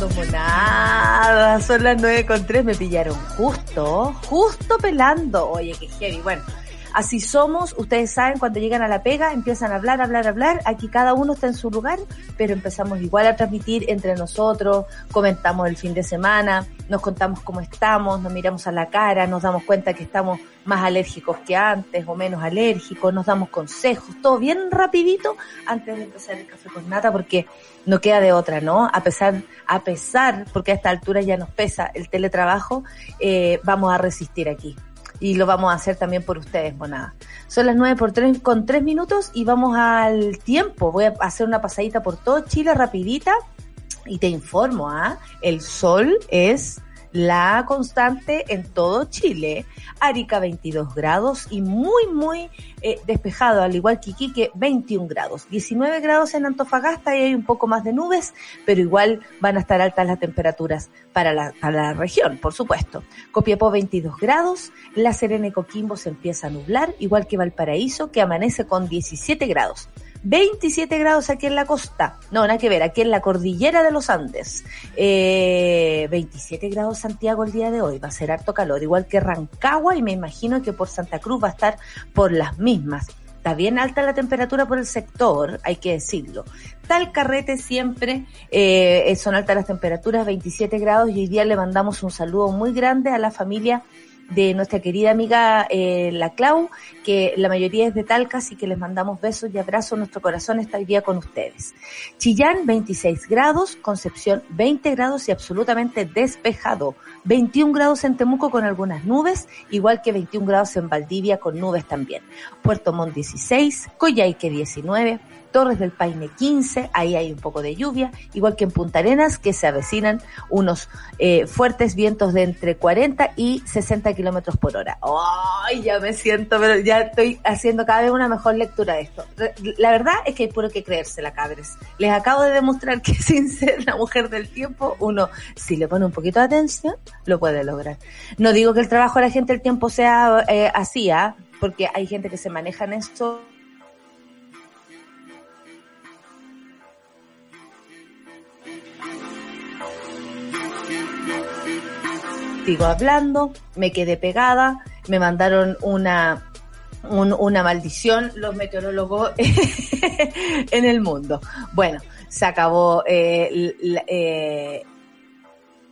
pelando, monada. Son las nueve con tres, me pillaron justo, justo pelando. Oye, qué heavy. Bueno, así somos. Ustedes saben, cuando llegan a la pega, empiezan a hablar, hablar, hablar. Aquí cada uno está en su lugar, pero empezamos igual a transmitir entre nosotros, comentamos el fin de semana, nos contamos cómo estamos, nos miramos a la cara, nos damos cuenta que estamos más alérgicos que antes o menos alérgicos, nos damos consejos, todo bien rapidito antes de empezar el café con nata porque no queda de otra, ¿no? A pesar, a pesar, porque a esta altura ya nos pesa el teletrabajo, eh, vamos a resistir aquí. Y lo vamos a hacer también por ustedes, monada. Son las nueve por tres, con tres minutos y vamos al tiempo. Voy a hacer una pasadita por todo Chile rapidita y te informo, ¿ah? El sol es la constante en todo Chile. Arica 22 grados y muy, muy eh, despejado, al igual que Iquique 21 grados. 19 grados en Antofagasta y hay un poco más de nubes, pero igual van a estar altas las temperaturas para la, para la región, por supuesto. Copiapó 22 grados, La Serena y Coquimbo se empieza a nublar, igual que Valparaíso, que amanece con 17 grados. 27 grados aquí en la costa. No, nada que ver, aquí en la cordillera de los Andes. Eh, 27 grados Santiago el día de hoy. Va a ser harto calor, igual que Rancagua y me imagino que por Santa Cruz va a estar por las mismas. Está bien alta la temperatura por el sector, hay que decirlo. Tal carrete siempre eh, son altas las temperaturas, 27 grados, y hoy día le mandamos un saludo muy grande a la familia de nuestra querida amiga eh, la Clau, que la mayoría es de Talca, así que les mandamos besos y abrazos. Nuestro corazón está hoy día con ustedes. Chillán, 26 grados, Concepción, 20 grados y absolutamente despejado. 21 grados en Temuco con algunas nubes, igual que 21 grados en Valdivia con nubes también. Puerto Montt, 16, Coyhaique, 19, Torres del Paine 15, ahí hay un poco de lluvia, igual que en Punta Arenas, que se avecinan unos eh, fuertes vientos de entre 40 y 60 kilómetros por hora. ¡Ay, ya me siento, pero ya estoy haciendo cada vez una mejor lectura de esto. La verdad es que hay puro que creérsela, cabres. Les acabo de demostrar que sin ser la mujer del tiempo, uno, si le pone un poquito de atención, lo puede lograr. No digo que el trabajo de la gente del tiempo sea eh, así, ¿ah? porque hay gente que se maneja en esto sigo hablando, me quedé pegada, me mandaron una un, una maldición los meteorólogos en el mundo. Bueno, se acabó eh, eh,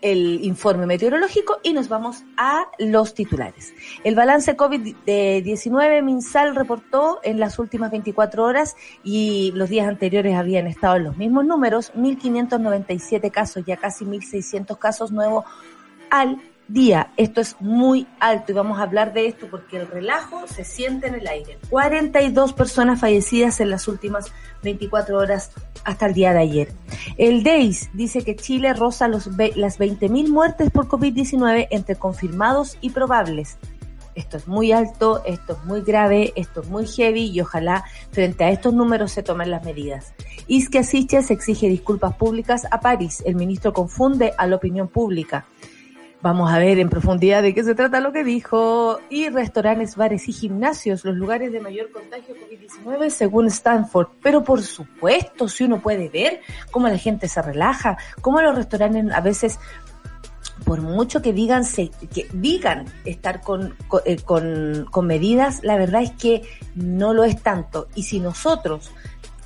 el informe meteorológico y nos vamos a los titulares. El balance COVID-19 Minsal reportó en las últimas 24 horas y los días anteriores habían estado en los mismos números, 1.597 casos, ya casi 1.600 casos nuevos al día. Esto es muy alto y vamos a hablar de esto porque el relajo se siente en el aire. 42 personas fallecidas en las últimas 24 horas hasta el día de ayer. El DEIS dice que Chile roza los, las 20.000 muertes por COVID-19 entre confirmados y probables. Esto es muy alto, esto es muy grave, esto es muy heavy y ojalá frente a estos números se tomen las medidas. Isque Siches exige disculpas públicas a París. El ministro confunde a la opinión pública. Vamos a ver en profundidad de qué se trata lo que dijo. Y restaurantes, bares y gimnasios, los lugares de mayor contagio COVID-19 según Stanford. Pero por supuesto, si uno puede ver cómo la gente se relaja, cómo los restaurantes a veces por mucho que digan, que digan estar con, eh, con medidas, la verdad es que no lo es tanto. Y si nosotros,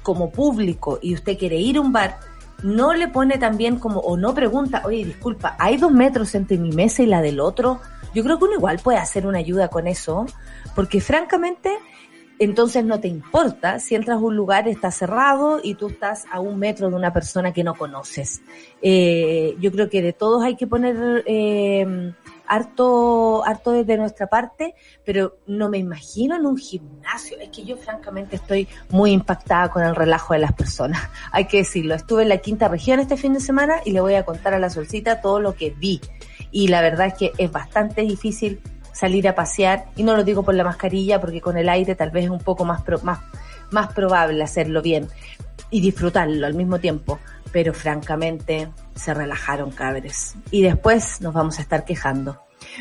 como público, y usted quiere ir a un bar, no le pone también como, o no pregunta, oye, disculpa, ¿hay dos metros entre mi mesa y la del otro? Yo creo que uno igual puede hacer una ayuda con eso, porque francamente entonces no te importa si entras a un lugar, está cerrado y tú estás a un metro de una persona que no conoces. Eh, yo creo que de todos hay que poner eh, harto, harto desde nuestra parte, pero no me imagino en un gimnasio. Es que yo francamente estoy muy impactada con el relajo de las personas. Hay que decirlo. Estuve en la quinta región este fin de semana y le voy a contar a la solcita todo lo que vi. Y la verdad es que es bastante difícil salir a pasear, y no lo digo por la mascarilla, porque con el aire tal vez es un poco más, más, más probable hacerlo bien y disfrutarlo al mismo tiempo, pero francamente se relajaron cabres. Y después nos vamos a estar quejando.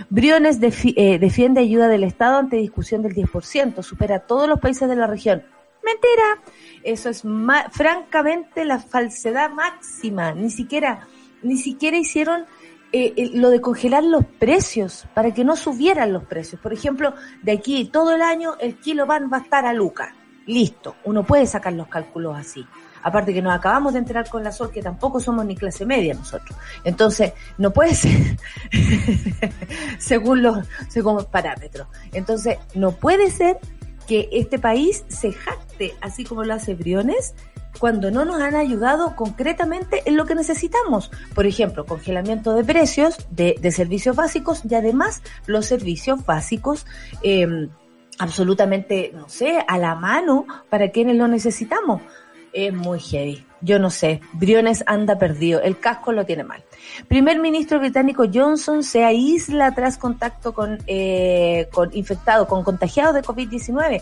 Briones eh, defiende ayuda del Estado ante discusión del 10%, supera a todos los países de la región. Mentira, eso es francamente la falsedad máxima, ni siquiera, ni siquiera hicieron eh, lo de congelar los precios para que no subieran los precios. Por ejemplo, de aquí todo el año el kilo van va a estar a Luca. Listo, uno puede sacar los cálculos así. Aparte que nos acabamos de enterar con la Sol que tampoco somos ni clase media nosotros. Entonces, no puede ser según los, según los parámetros. Entonces, no puede ser que este país se jacte, así como lo hace Briones, cuando no nos han ayudado concretamente en lo que necesitamos. Por ejemplo, congelamiento de precios de, servicios básicos y además los servicios básicos em, absolutamente, no sé, a la mano para quienes lo necesitamos. Es muy heavy. Yo no sé. Briones anda perdido. El casco lo tiene mal. Primer ministro británico Johnson se aísla tras contacto con, eh, con infectado, con contagiados de COVID-19.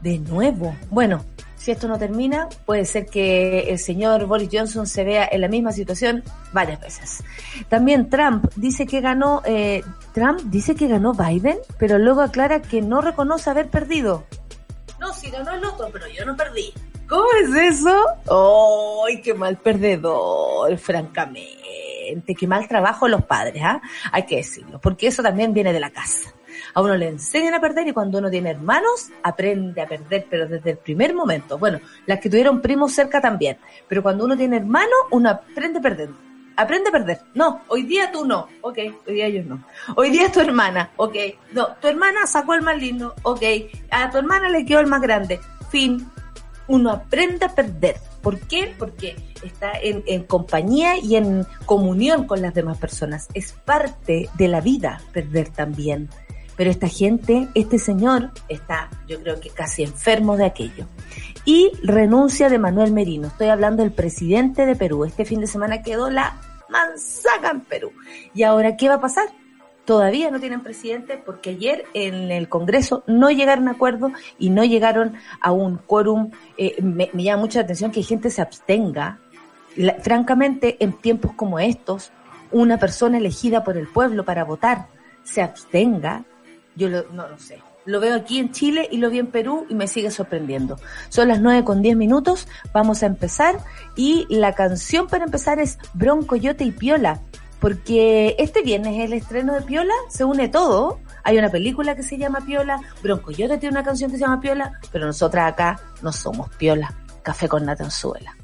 De nuevo. Bueno, si esto no termina, puede ser que el señor Boris Johnson se vea en la misma situación varias veces. También Trump dice que ganó, eh, Trump dice que ganó Biden, pero luego aclara que no reconoce haber perdido. No, si ganó el otro, pero yo no perdí. ¿Cómo es eso? ¡Ay, qué mal perdedor, francamente! Qué mal trabajo los padres, ¿ah? Hay que decirlo, porque eso también viene de la casa. A uno le enseñan a perder y cuando uno tiene hermanos, aprende a perder, pero desde el primer momento. Bueno, las que tuvieron primos cerca también. Pero cuando uno tiene hermanos, uno aprende perder. Aprende a perder. No, hoy día tú no. Ok, hoy día ellos no. Hoy día tu hermana. Ok. No, tu hermana sacó el más lindo. Ok. A tu hermana le quedó el más grande. Fin. Uno aprende a perder. ¿Por qué? Porque está en, compañía y en comunión con las demás personas. Es parte de la vida perder también. Pero esta gente, este señor, está, yo creo que casi enfermo de aquello. Y renuncia de Manuel Merino. Estoy hablando del presidente de Perú. Este fin de semana quedó la manzaga en Perú. ¿Y ahora qué va a pasar? Todavía no tienen presidente porque ayer en el Congreso no llegaron a acuerdo y no llegaron a un quórum. Eh, me, llama mucha atención que gente se abstenga. francamente, en tiempos como estos, una persona elegida por el pueblo para votar se abstenga yo lo, no lo sé. Lo veo aquí en Chile y lo vi en Perú y me sigue sorprendiendo. Son las 9 con 10 minutos, vamos a empezar y la canción para empezar es Bronco, Yote y Piola, porque este viernes es el estreno de Piola, se une todo. Hay una película que se llama Piola, Bronco Yote tiene una canción que se llama Piola, pero nosotras acá no somos Piola. Café con Natanzuela.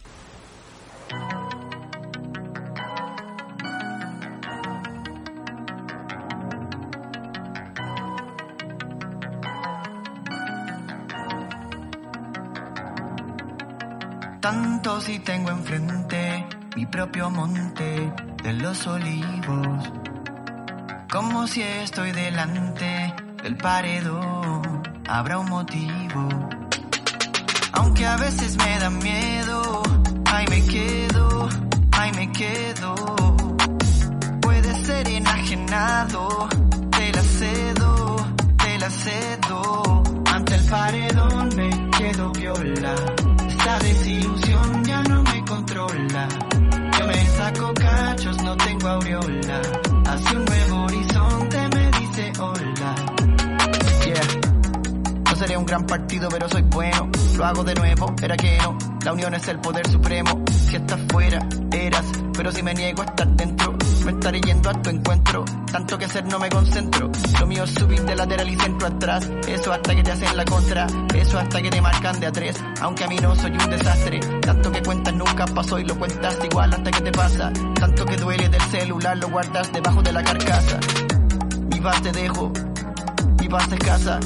tanto si tengo enfrente mi propio monte de los olivos. Como si estoy delante del paredón, habrá un motivo. Aunque a veces me da miedo, ahí me quedo, ahí me quedo. Puede ser enajenado, te la cedo, te la cedo. Ante el paredón me quedo viola la desilusión ya no me controla. Saco cachos, no tengo aureola. Hacia un nuevo horizonte me dice hola. Yeah. No sería un gran partido, pero soy bueno. Lo hago de nuevo, era que no. La unión es el poder supremo. Si estás fuera, eras. Pero si me niego a estar dentro, me estaré yendo a tu encuentro. Tanto que hacer no me concentro. Lo mío es subir de lateral y centro atrás. Eso hasta que te hacen la contra. Eso hasta que te marcan de a tres. Aunque a mí no soy un desastre. Tanto que cuentas nunca pasó y lo cuentas igual hasta que te pasa. Tanto que duele del celular lo guardas debajo de la carcasa vas te dejo, mi paz escasa.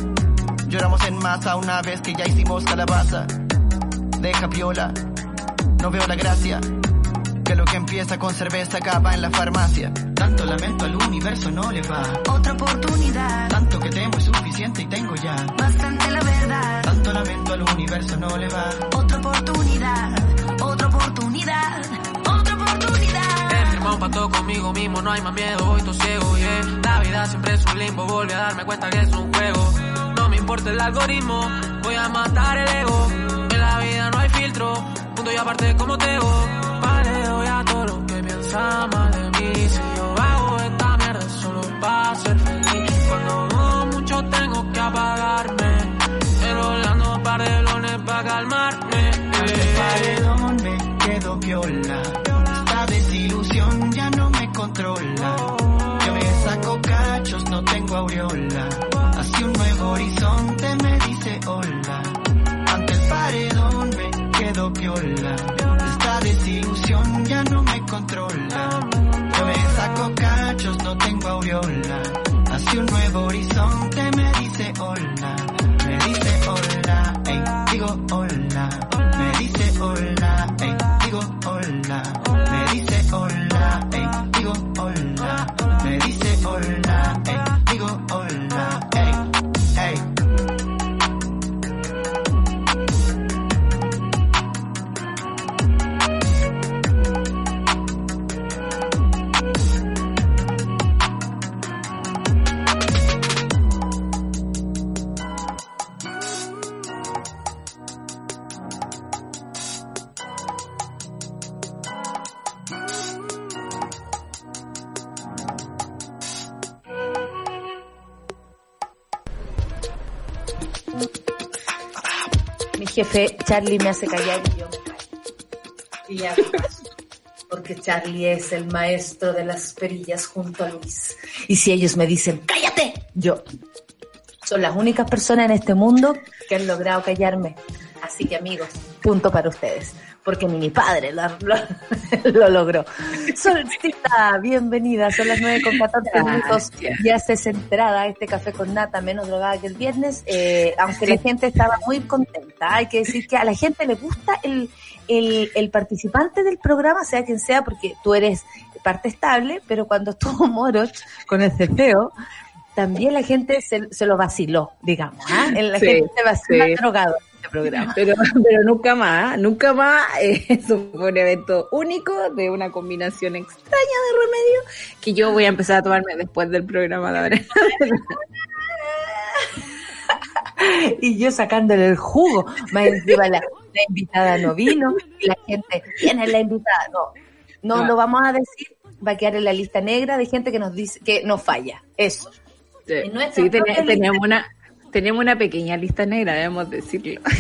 Lloramos en masa una vez que ya hicimos calabaza. Deja piola, no veo la gracia. Empieza con cerveza acaba en la farmacia. Tanto lamento al universo no le va. Otra oportunidad. Tanto que tengo es suficiente y tengo ya. Bastante la verdad. Tanto lamento al universo no le va. Otra oportunidad. Otra oportunidad. Otra oportunidad. He firmado un pacto conmigo mismo, no hay más miedo, voy todo ciego, yeah. La vida siempre es un limbo, volví a darme cuenta que es un juego. No me importa el algoritmo, voy a matar el ego. En la vida no hay filtro, punto y aparte como Tego. Paleo piensa de mí. Si yo hago esta mierda solo para ser feliz. Cuando dudo mucho tengo que apagarme. Enrolando par de lones para calmarme. El paredón me quedo piola. Esta desilusión ya no me controla. Yo me saco cachos, no tengo aureola. Hacia un nuevo horizonte me dice hola. Ante el paredón me quedo piola. Esta desilusión ya no me controla. No jefe Charlie me hace callar y yo. Y ya. Porque Charlie es el maestro de las perillas junto a Luis. Y si ellos me dicen, cállate, yo. Son las únicas personas en este mundo que han logrado callarme. Así que amigos, punto para ustedes. Porque ni mi padre lo, lo- lo logró. Solcita, bienvenida. Son las 9 con 14 minutos. Ya se centrada a este café con nata, menos drogada que el viernes. Eh, aunque la gente estaba muy contenta. Hay que decir que a la gente le gusta el, el, el participante del programa, sea quien sea, porque tú eres parte estable, pero cuando estuvo Moroch con el cefeo, también la gente se, se lo vaciló, digamos. ¿ah? La Sí, gente se vacila sí. drogado este programa. Pero, pero nunca más, nunca más. eh, Eso fue un evento único de una combinación extraña de remedio que yo voy a empezar a tomarme después del programa de ahora. y yo sacándole el jugo. Más encima la, la invitada no vino y la gente, ¿quién es la invitada? No, no No. lo vamos a decir, va a quedar en la lista negra de gente que nos dice que nos falla. Eso. Sí, ten- propia teníamos una, tenemos una pequeña lista negra, debemos decirlo.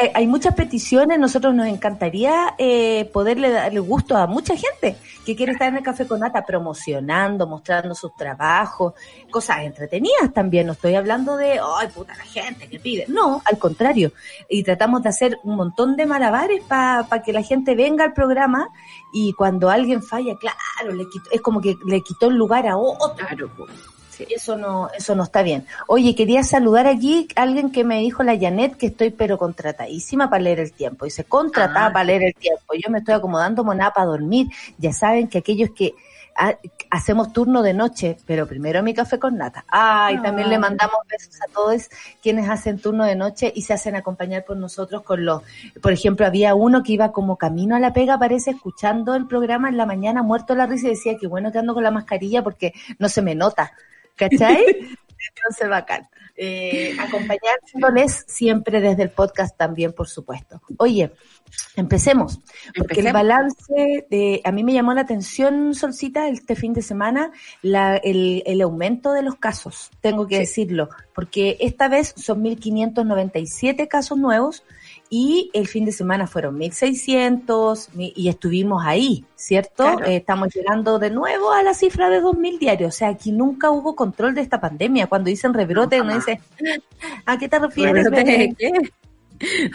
Eh, hay muchas peticiones, nosotros nos encantaría eh, poderle dar el gusto a mucha gente que quiere estar en el Café con Nata promocionando, mostrando sus trabajos, cosas entretenidas también, no estoy hablando de, ay puta la gente que pide, no, al contrario, y tratamos de hacer un montón de malabares para que la gente venga al programa y cuando alguien falla, claro, le quitó- es como que le quitó el lugar a otro. Claro, pues. Sí. Eso no, eso no está bien. Oye, quería saludar aquí a alguien que me dijo la Janet que estoy pero contratadísima para leer el tiempo. Dice, contratada Ah. para leer el tiempo. Yo me estoy acomodando monada para dormir. Ya saben que aquellos que ha- hacemos turno de noche, pero primero mi café con nata. Ay, también le mandamos besos a todos quienes hacen turno de noche y se hacen acompañar por nosotros con los, por ejemplo, había uno que iba como camino a la pega, parece, escuchando el programa en la mañana, muerto la risa y decía que bueno que ando con la mascarilla porque no se me nota. ¿Cachai? Entonces, bacán. Eh, acompañándoles siempre desde el podcast también, por supuesto. Oye, empecemos. Porque el balance de, a mí me llamó la atención, Solcita, este fin de semana, la, el, el aumento de los casos, tengo que decirlo, porque esta vez son 1.597 casos nuevos y el fin de semana fueron 1.600 mi- y estuvimos ahí, ¿cierto? Claro. Eh, estamos llegando de nuevo a la cifra de 2.000 diarios, o sea, aquí nunca hubo control de esta pandemia. Cuando dicen rebrote, No, uno dice, ¿a qué te refieres? ¿Rebrote de qué?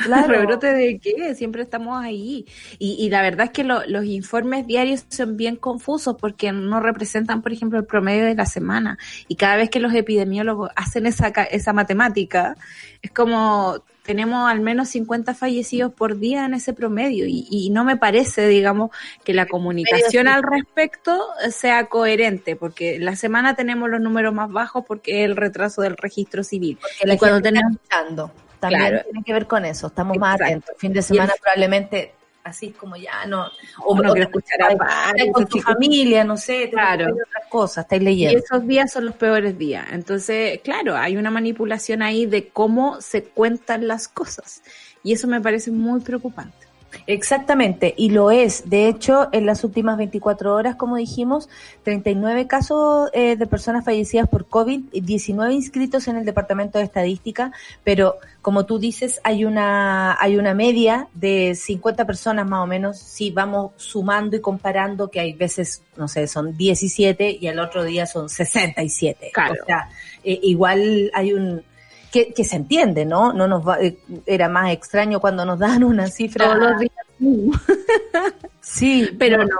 Claro. ¿Rebrote de qué? Siempre estamos ahí. Y, y la verdad es que lo- los informes diarios son bien confusos porque no representan, por ejemplo, el promedio de la semana. Y cada vez que los epidemiólogos hacen esa, esa matemática, es como tenemos al menos 50 fallecidos por día en ese promedio. Y, y no me parece, digamos, que la comunicación al respecto sea coherente, porque la semana tenemos los números más bajos porque es el retraso del registro civil. La Y cuando está tenemos. También Claro. tiene que ver con eso. Estamos más atentos. Fin de semana probablemente así como ya no. O, no quiero escuchar a Pari, con tu familia, no sé, Claro. otras cosas, estáis Y leyendo. esos días son los peores días. Entonces, claro, hay una manipulación ahí de cómo se cuentan las cosas. Y eso me parece muy preocupante. Exactamente, y lo es. De hecho, en las últimas 24 horas, como dijimos, 39 casos eh, de personas fallecidas por COVID, y 19 inscritos en el Departamento de Estadística, pero como tú dices, hay una, hay una media de 50 personas más o menos, si vamos sumando y comparando, que hay veces, no sé, son 17 y al otro día son 67. Claro. O sea, eh, igual hay un... Que, que se entiende, ¿no? No nos va, eh, era más extraño cuando nos dan una cifra. Todos los días. Sí, Pero no,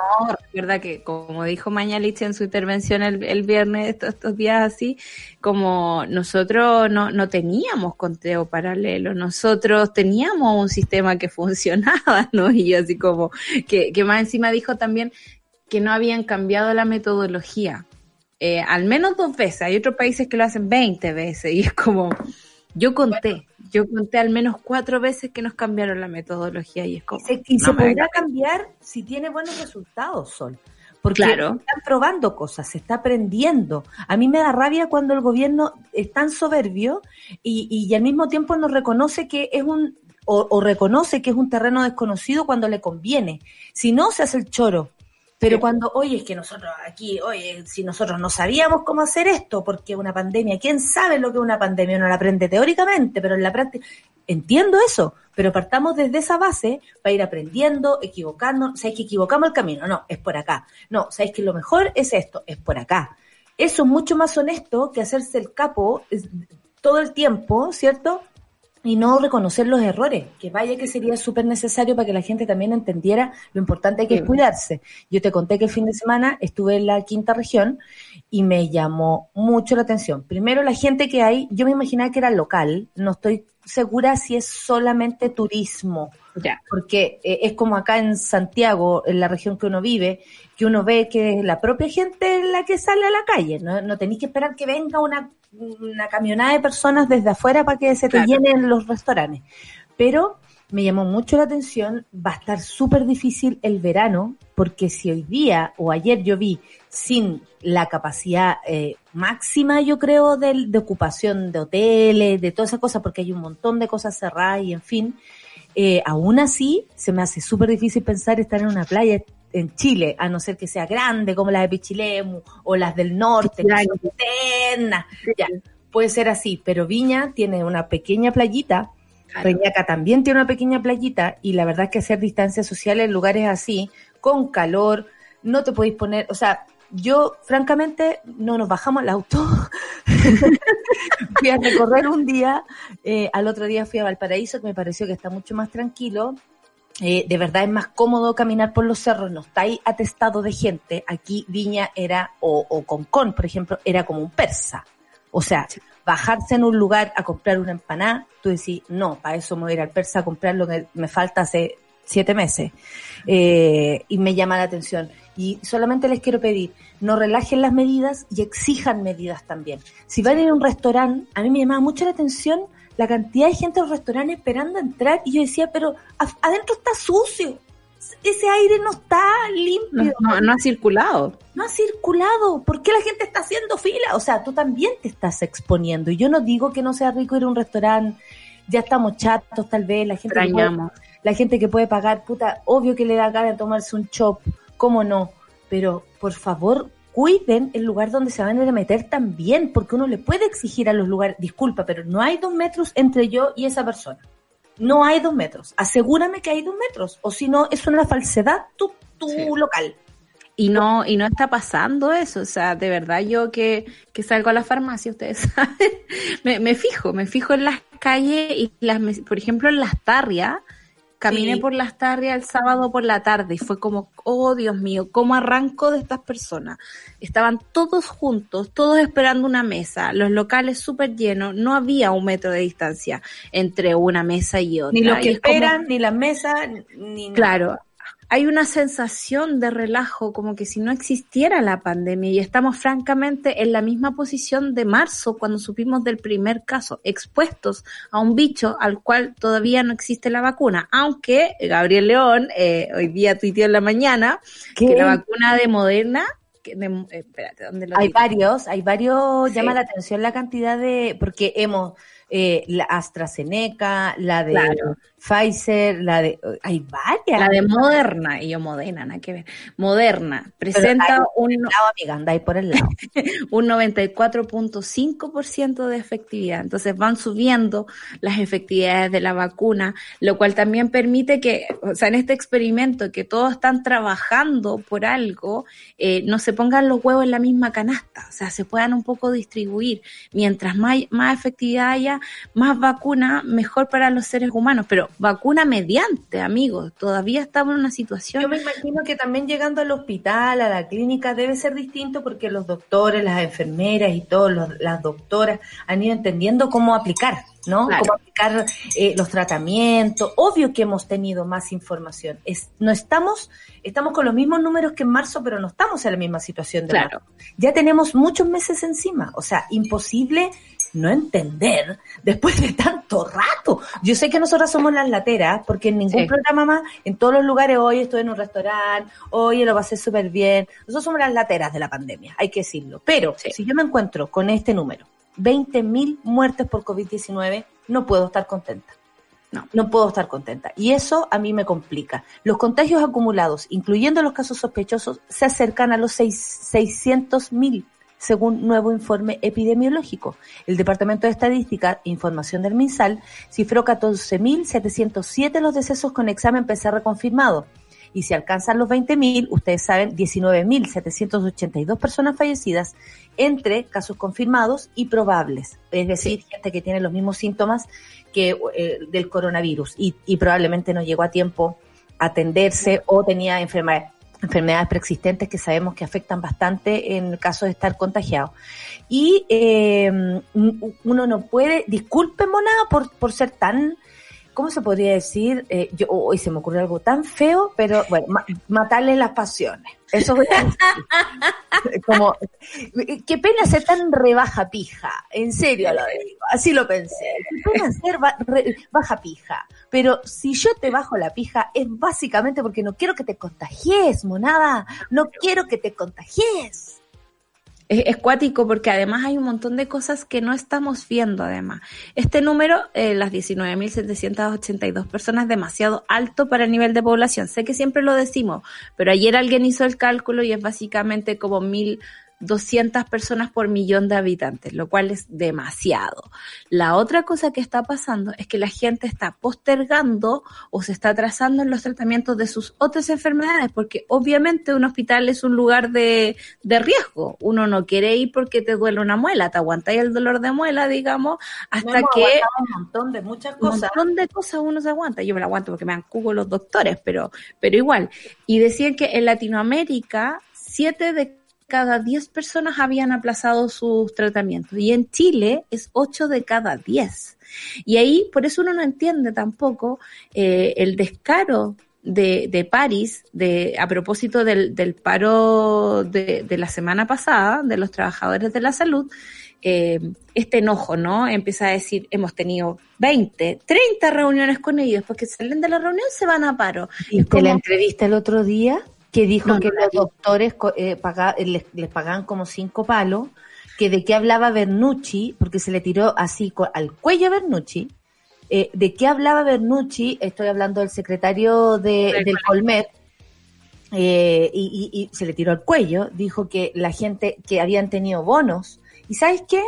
verdad que como dijo Mañalich en su intervención el, el viernes, estos, estos días así, como nosotros no, no teníamos conteo paralelo, nosotros teníamos un sistema que funcionaba, ¿no? Y yo así como, que, que más encima dijo también que no habían cambiado la metodología. Eh, al menos dos veces, hay otros países que lo hacen 20 veces y es como, yo conté, yo conté al menos cuatro veces que nos cambiaron la metodología y es como... Se, y no se podrá cambiar si tiene buenos resultados, Sol. Porque Claro. están probando cosas, se está aprendiendo. A mí me da rabia cuando el gobierno es tan soberbio y, y al mismo tiempo no reconoce que es un, o, o reconoce que es un terreno desconocido cuando le conviene. Si no, se hace el choro. Pero Sí. cuando, oye, es que nosotros aquí, oye, si nosotros no sabíamos cómo hacer esto, porque una pandemia, ¿quién sabe lo que es una pandemia? Uno la aprende teóricamente, pero en la práctica, entiendo eso, pero partamos desde esa base para ir aprendiendo, equivocando, sabéis que equivocamos el camino, no, es por acá, no, sabéis que lo mejor es esto, es por acá. Eso es mucho más honesto que hacerse el capo todo el tiempo, ¿cierto? Y no reconocer los errores, que vaya que sería súper necesario para que la gente también entendiera lo importante que es cuidarse. Yo te conté que el fin de semana estuve en la quinta región y me llamó mucho la atención. Primero, la gente que hay, yo me imaginaba que era local, no estoy segura si es solamente turismo, Ya. porque eh, es como acá en Santiago, en la región que uno vive, que uno ve que es la propia gente la que sale a la calle, no, no tenéis que esperar que venga una, una camionada de personas desde afuera para que se te Claro. llenen los restaurantes. Pero me llamó mucho la atención, va a estar súper difícil el verano, porque si hoy día o ayer yo vi sin la capacidad eh, máxima, yo creo, de, de ocupación de hoteles, de todas esas cosas, porque hay un montón de cosas cerradas y en fin, eh, aún así se me hace súper difícil pensar estar en una playa en Chile, a no ser que sea grande como las de Pichilemu o las del norte, que son eternas. Ya, puede ser así, pero Viña tiene una pequeña playita, Claro. Reñaca también tiene una pequeña playita y la verdad es que hacer distancias sociales en lugares así, con calor, no te podéis poner, o sea, yo francamente no nos bajamos al auto, fui a recorrer un día, eh, al otro día fui a Valparaíso, que me pareció que está mucho más tranquilo. Eh, de verdad es más cómodo caminar por los cerros, no está ahí atestado de gente. Aquí Viña era, o, o Concón, por ejemplo, era como un persa. O sea, bajarse en un lugar a comprar una empanada, tú decís, no, para eso me voy a ir al persa a comprar lo que me falta hace siete meses. Eh, y me llama la atención. Y solamente les quiero pedir, no relajen las medidas y exijan medidas también. Si van a ir a un restaurante, a mí me llamaba mucho la atención la cantidad de gente en los restaurantes esperando entrar y yo decía, pero adentro está sucio. Ese aire no está limpio no- no ha circulado. no ha circulado. ¿Por qué la gente está haciendo fila? O sea, tú también te estás exponiendo. Y yo no digo que no sea rico ir a un restaurante. Ya estamos chatos, tal vez. La gente, que puede, la gente que puede pagar, puta, obvio que le da ganas de tomarse un chop. ¿Cómo no? Pero, por favor, cuiden el lugar donde se van a meter también, porque uno le puede exigir a los lugares, disculpa, pero no hay dos metros entre yo y esa persona. No hay dos metros. Asegúrame que hay dos metros. O si no, es una falsedad tu, tu Sí. local. Y no, y no está pasando eso, o sea, de verdad yo que, que salgo a la farmacia, ustedes saben, me, me fijo, me fijo en las calles y las, por ejemplo, en las tarrias, caminé Sí. por las tarrias el sábado por la tarde y fue como, oh Dios mío, ¿cómo arranco de estas personas? Estaban todos juntos, todos esperando una mesa, los locales súper llenos, no había un metro de distancia entre una mesa y otra. Ni los que como- esperan, ni las mesas, ni. Claro, hay una sensación de relajo como que si no existiera la pandemia y estamos francamente en la misma posición de marzo cuando supimos del primer caso, expuestos a un bicho al cual todavía no existe la vacuna, aunque Gabriel León eh, hoy día tuiteó en la mañana ¿Qué? que la vacuna de Moderna, de- eh, espérate, ¿dónde lo Hay digo? varios, hay varios, Sí. llama la atención la cantidad de, porque hemos, eh, la AstraZeneca, la de Claro. Pfizer, la de, hay varias. La de Moderna, y yo Moderna, nada que ver. Moderna presenta ahí un, por el lado, amiga, anda ahí por el lado. un 94.5% de efectividad. Entonces van subiendo las efectividades de la vacuna, lo cual también permite que, o sea, en este experimento que todos están trabajando por algo, eh, no se pongan los huevos en la misma canasta, o sea, se puedan un poco distribuir. Mientras más, más efectividad haya, más vacuna, mejor para los seres humanos, pero vacuna mediante, amigos. Todavía estamos en una situación Yo me imagino que también llegando al hospital, a la clínica, debe ser distinto porque los doctores, las enfermeras y todas las doctoras han ido entendiendo cómo aplicar, ¿no? Claro. Cómo aplicar eh, los tratamientos. Obvio que hemos tenido más información. Es, no estamos, estamos con los mismos números que en marzo, pero no estamos en la misma situación de Claro. marzo. Ya tenemos muchos meses encima. O sea, imposible no entender después de tanto rato. Yo sé que nosotras somos las lateras, porque en ningún Sí. programa más, en todos los lugares, hoy estoy en un restaurante, hoy lo pasé súper bien. Nosotros somos las lateras de la pandemia, hay que decirlo. Pero Sí. si yo me encuentro con este número, 20.000 muertes por COVID-19, no puedo estar contenta. No. No puedo estar contenta. Y eso a mí me complica. Los contagios acumulados, incluyendo los casos sospechosos, se acercan a los seis- 600.000 según nuevo informe epidemiológico. El Departamento de Estadística e Información del MinSal cifró 14.707 los decesos con examen PCR confirmado. Y si alcanzan los 20.000, ustedes saben, 19.782 personas fallecidas entre casos confirmados y probables. Es decir, gente que tiene los mismos síntomas que eh, del coronavirus y, y probablemente no llegó a tiempo a atenderse o tenía enfermedades enfermedades preexistentes que sabemos que afectan bastante en el caso de estar contagiado. Y eh, uno no puede, disculpe monada por, por ser tan, ¿cómo se podría decir? Eh, yo hoy se me ocurrió algo tan feo, pero bueno, ma- matarle las pasiones. Eso decir. Como, qué pena ser tan rebaja pija, en serio lo digo, así lo pensé. Qué pena ser baja pija. Pero si yo te bajo la pija es básicamente porque no quiero que te contagies, monada. No quiero que te contagies. Es, cuático porque además hay un montón de cosas que no estamos viendo además. Este número, eh, las 19.782 personas, es demasiado alto para el nivel de población. Sé que siempre lo decimos, pero ayer alguien hizo el cálculo y es básicamente como 1.200 personas por millón de habitantes, lo cual es demasiado. La otra cosa que está pasando es que la gente está postergando o se está atrasando en los tratamientos de sus otras enfermedades, porque obviamente un hospital es un lugar de, de riesgo. Uno no quiere ir porque te duele una muela, te aguantáis el dolor de muela, digamos, hasta Hemos que un montón de muchas un cosas. montón de cosas uno se aguanta. Yo me la aguanto porque me dan cubo los doctores, pero, pero igual. Y decían que en Latinoamérica, siete de cada diez personas habían aplazado sus tratamientos. Y en Chile es ocho de cada diez. Y ahí, por eso uno no entiende tampoco eh, el descaro de, de París, de, a propósito del, del paro de, de la semana pasada, de los trabajadores de la salud, eh, este enojo, ¿no? Empieza a decir, hemos tenido 20, 30 reuniones con ellos, porque salen de la reunión se van a paro. ¿Y te la entrevista el otro día? Que dijo No, que no los doctores eh, paga- eh, les, les pagaban como cinco palos, que de qué hablaba Bernucci, porque se le tiró así al cuello a Bernucci, eh, de qué hablaba Bernucci, estoy hablando del secretario de, Del del Colmet, eh, y, y- y se le tiró al cuello, dijo que la gente que habían tenido bonos, y ¿sabes qué?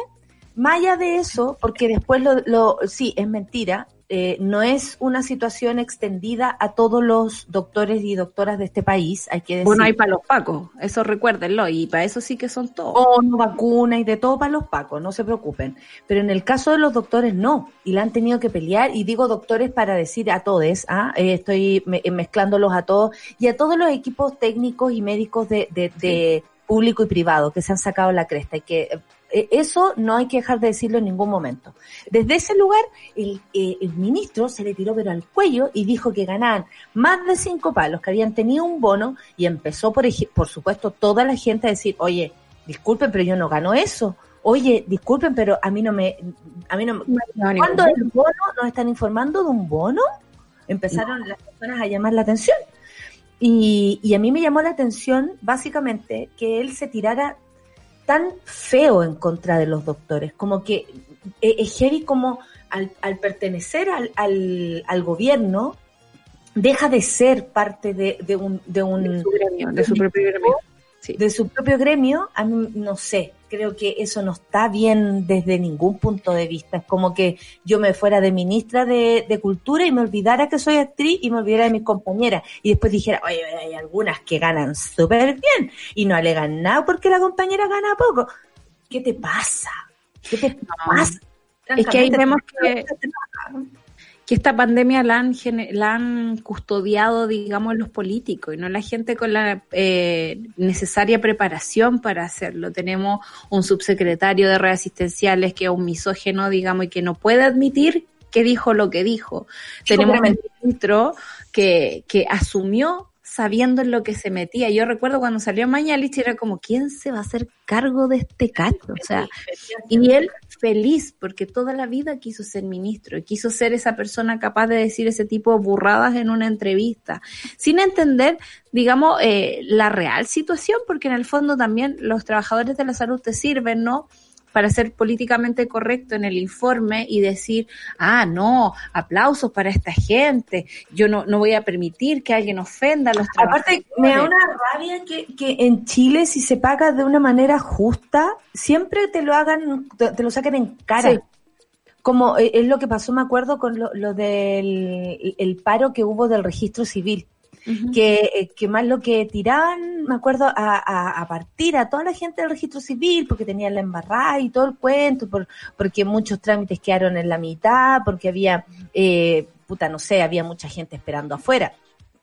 Más allá de eso, porque después lo, lo sí, es mentira, eh, no es una situación extendida a todos los doctores y doctoras de este país, hay que decir. Bueno, hay para los pacos, eso recuérdenlo, y para eso sí que son todos. O no vacuna y de todo para los pacos, no se preocupen. Pero en el caso de los doctores no, y la han tenido que pelear, y digo doctores para decir a todos, ¿ah? Eh, estoy me- mezclándolos a todos, y a todos los equipos técnicos y médicos de, de, de público y privado que se han sacado la cresta, y que eh, eso no hay que dejar de decirlo en ningún momento. Desde ese lugar, el, eh, el ministro se le tiró pero al cuello y dijo que ganaban más de cinco palos, que habían tenido un bono, y empezó, por, por supuesto, toda la gente a decir, oye, disculpen, pero yo no gano eso. Oye, disculpen, pero a mí no me, a mí no me, No, ¿cuándo el bono? ¿Nos están informando de un bono? Empezaron las personas a llamar la atención. Y, y a mí me llamó la atención, básicamente, que él se tirara tan feo en contra de los doctores, como que es heavy como al, al pertenecer al, al, al gobierno, deja de ser parte de, de un, de un de su gremio, de su propio gremio. Sí. de su propio gremio, a mí no sé, creo que eso no está bien desde ningún punto de vista. Es como que yo me fuera de ministra de, de Cultura y me olvidara que soy actriz y me olvidara de mis compañeras. Y después dijera, oye, hay algunas que ganan súper bien y no alegan nada porque la compañera gana poco. ¿Qué te pasa? ¿Qué te pasa? Es que ahí vemos que-. Que esta pandemia la han, la han custodiado, digamos, los políticos y no la gente con la eh, necesaria preparación para hacerlo. Tenemos un subsecretario de redes asistenciales que es un misógeno, digamos, y que no puede admitir que dijo lo que dijo. Tenemos un ministro que, que asumió sabiendo en lo que se metía. Yo recuerdo cuando salió Mañalich era como, ¿quién se va a hacer cargo de este cacho? O sea, y él feliz porque toda la vida quiso ser ministro quiso ser esa persona capaz de decir ese tipo de burradas en una entrevista, sin entender, digamos, eh, la real situación, porque en el fondo también los trabajadores de la salud te sirven, ¿no? Para ser políticamente correcto en el informe y decir, ah, no, aplausos para esta gente, yo no, no voy a permitir que alguien ofenda a los trabajadores. Aparte, me da una rabia que, que en Chile, si se paga de una manera justa, siempre te lo hagan, te, te lo saquen en cara. Sí. Como eh, es lo que pasó, me acuerdo, con lo, lo del el paro que hubo del registro civil. Que, eh, que más lo que tiraban, me acuerdo, a, a, a partir a toda la gente del registro civil, porque tenían la embarrada y todo el cuento, por, porque muchos trámites quedaron en la mitad, porque había, eh, puta, no sé, había mucha gente esperando afuera.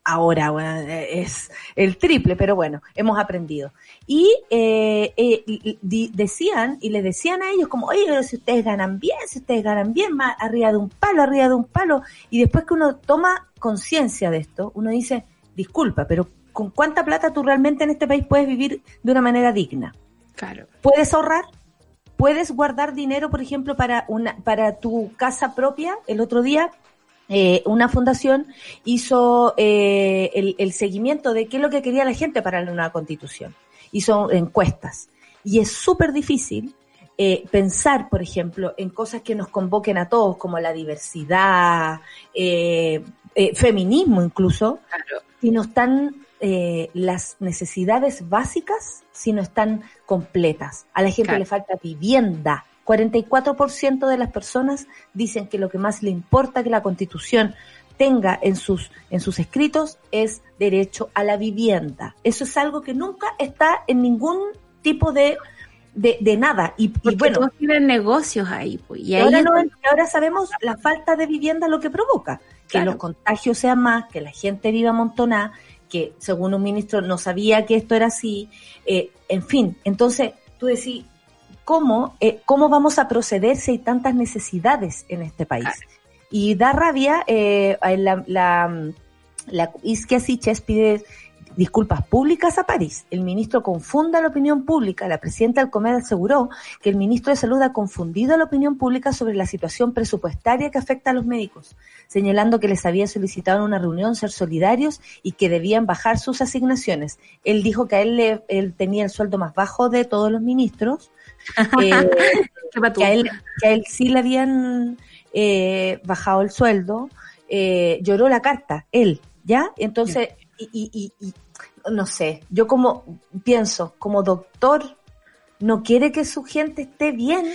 Ahora eh, es el triple, pero bueno, hemos aprendido. Y eh, eh, decían, y les decían a ellos como, oye, si ustedes ganan bien, si ustedes ganan bien, más arriba de un palo, arriba de un palo, y después que uno toma conciencia de esto, uno dice, disculpa, pero ¿con cuánta plata tú realmente en este país puedes vivir de una manera digna? Claro. ¿Puedes ahorrar? ¿Puedes guardar dinero, por ejemplo, para una, para tu casa propia? El otro día, eh, una fundación hizo eh, el, el seguimiento de qué es lo que quería la gente para la nueva constitución. Hizo encuestas. Y es súper difícil eh, pensar, por ejemplo, en cosas que nos convoquen a todos, como la diversidad, eh, eh, feminismo incluso, Claro. Si no están eh, las necesidades básicas, si no están completas. A la gente Claro. le falta vivienda. 44% de las personas dicen que lo que más le importa que la constitución tenga en sus, en sus escritos es derecho a la vivienda. Eso es algo que nunca está en ningún tipo de, de, de nada. Y, bueno, todos tienen negocios ahí, pues. Ahí no- y ahora sabemos la falta de vivienda lo que provoca. Que Claro. los contagios sean más, que la gente viva amontonada, que según un ministro no sabía que esto era así. eh, en fin, entonces tú decís, ¿cómo, eh, ¿cómo vamos a proceder si hay tantas necesidades en este país? Y da rabia, eh, la, la, la Isquia Siches pide disculpas públicas a París. El ministro confunda la opinión pública. La presidenta del Comer aseguró que el ministro de Salud ha confundido a la opinión pública sobre la situación presupuestaria que afecta a los médicos, señalando que les había solicitado en una reunión ser solidarios y que debían bajar sus asignaciones. Él dijo que a él, le, él tenía el sueldo más bajo de todos los ministros, eh, que, a él, que a él sí le habían eh, bajado el sueldo, eh, lloró la carta, él, ¿ya? Entonces, y, y, y no sé, yo como pienso, como doctor, no quiere que su gente esté bien.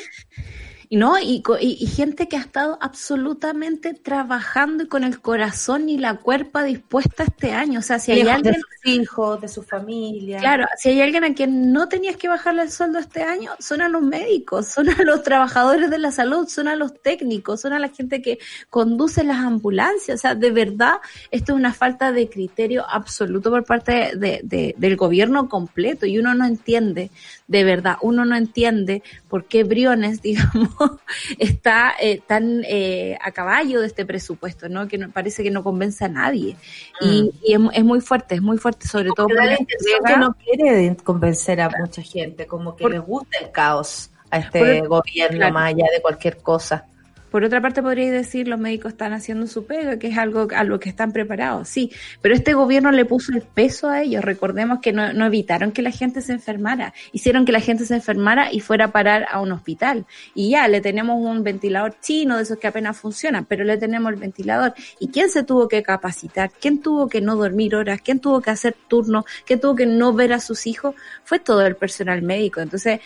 Y no, y, co- y- y gente que ha estado absolutamente trabajando y con el corazón y la cuerpa dispuesta este año. O sea, si hay Lejos alguien de sus hijos, de su familia. Claro, si hay alguien a quien no tenías que bajarle el sueldo este año, son a los médicos, son a los trabajadores de la salud, son a los técnicos, son a la gente que conduce las ambulancias. O sea, de verdad, esto es una falta de criterio absoluto por parte de, de- del gobierno completo y uno no entiende, de verdad, uno no entiende por qué Briones, digamos, está eh, tan eh, a caballo de este presupuesto, ¿no? Que no, parece que no convence a nadie. Y, y es, es muy fuerte, es muy fuerte, sobre todo Porque da la entrega- que no quiere convencer a mucha gente, como que Por- les gusta el caos a este el- gobierno claro. más allá de cualquier cosa. Por otra parte, podríais decir los médicos están haciendo su pega, que es algo a lo que están preparados, sí, pero este gobierno le puso el peso a ellos. Recordemos que no, no evitaron que la gente se enfermara, hicieron que la gente se enfermara y fuera a parar a un hospital. Y ya, le tenemos un ventilador chino de esos que apenas funcionan, pero le tenemos el ventilador. ¿Y quién se tuvo que capacitar? ¿Quién tuvo que no dormir horas? ¿Quién tuvo que hacer turnos? ¿Quién tuvo que no ver a sus hijos? Fue todo el personal médico. Entonces,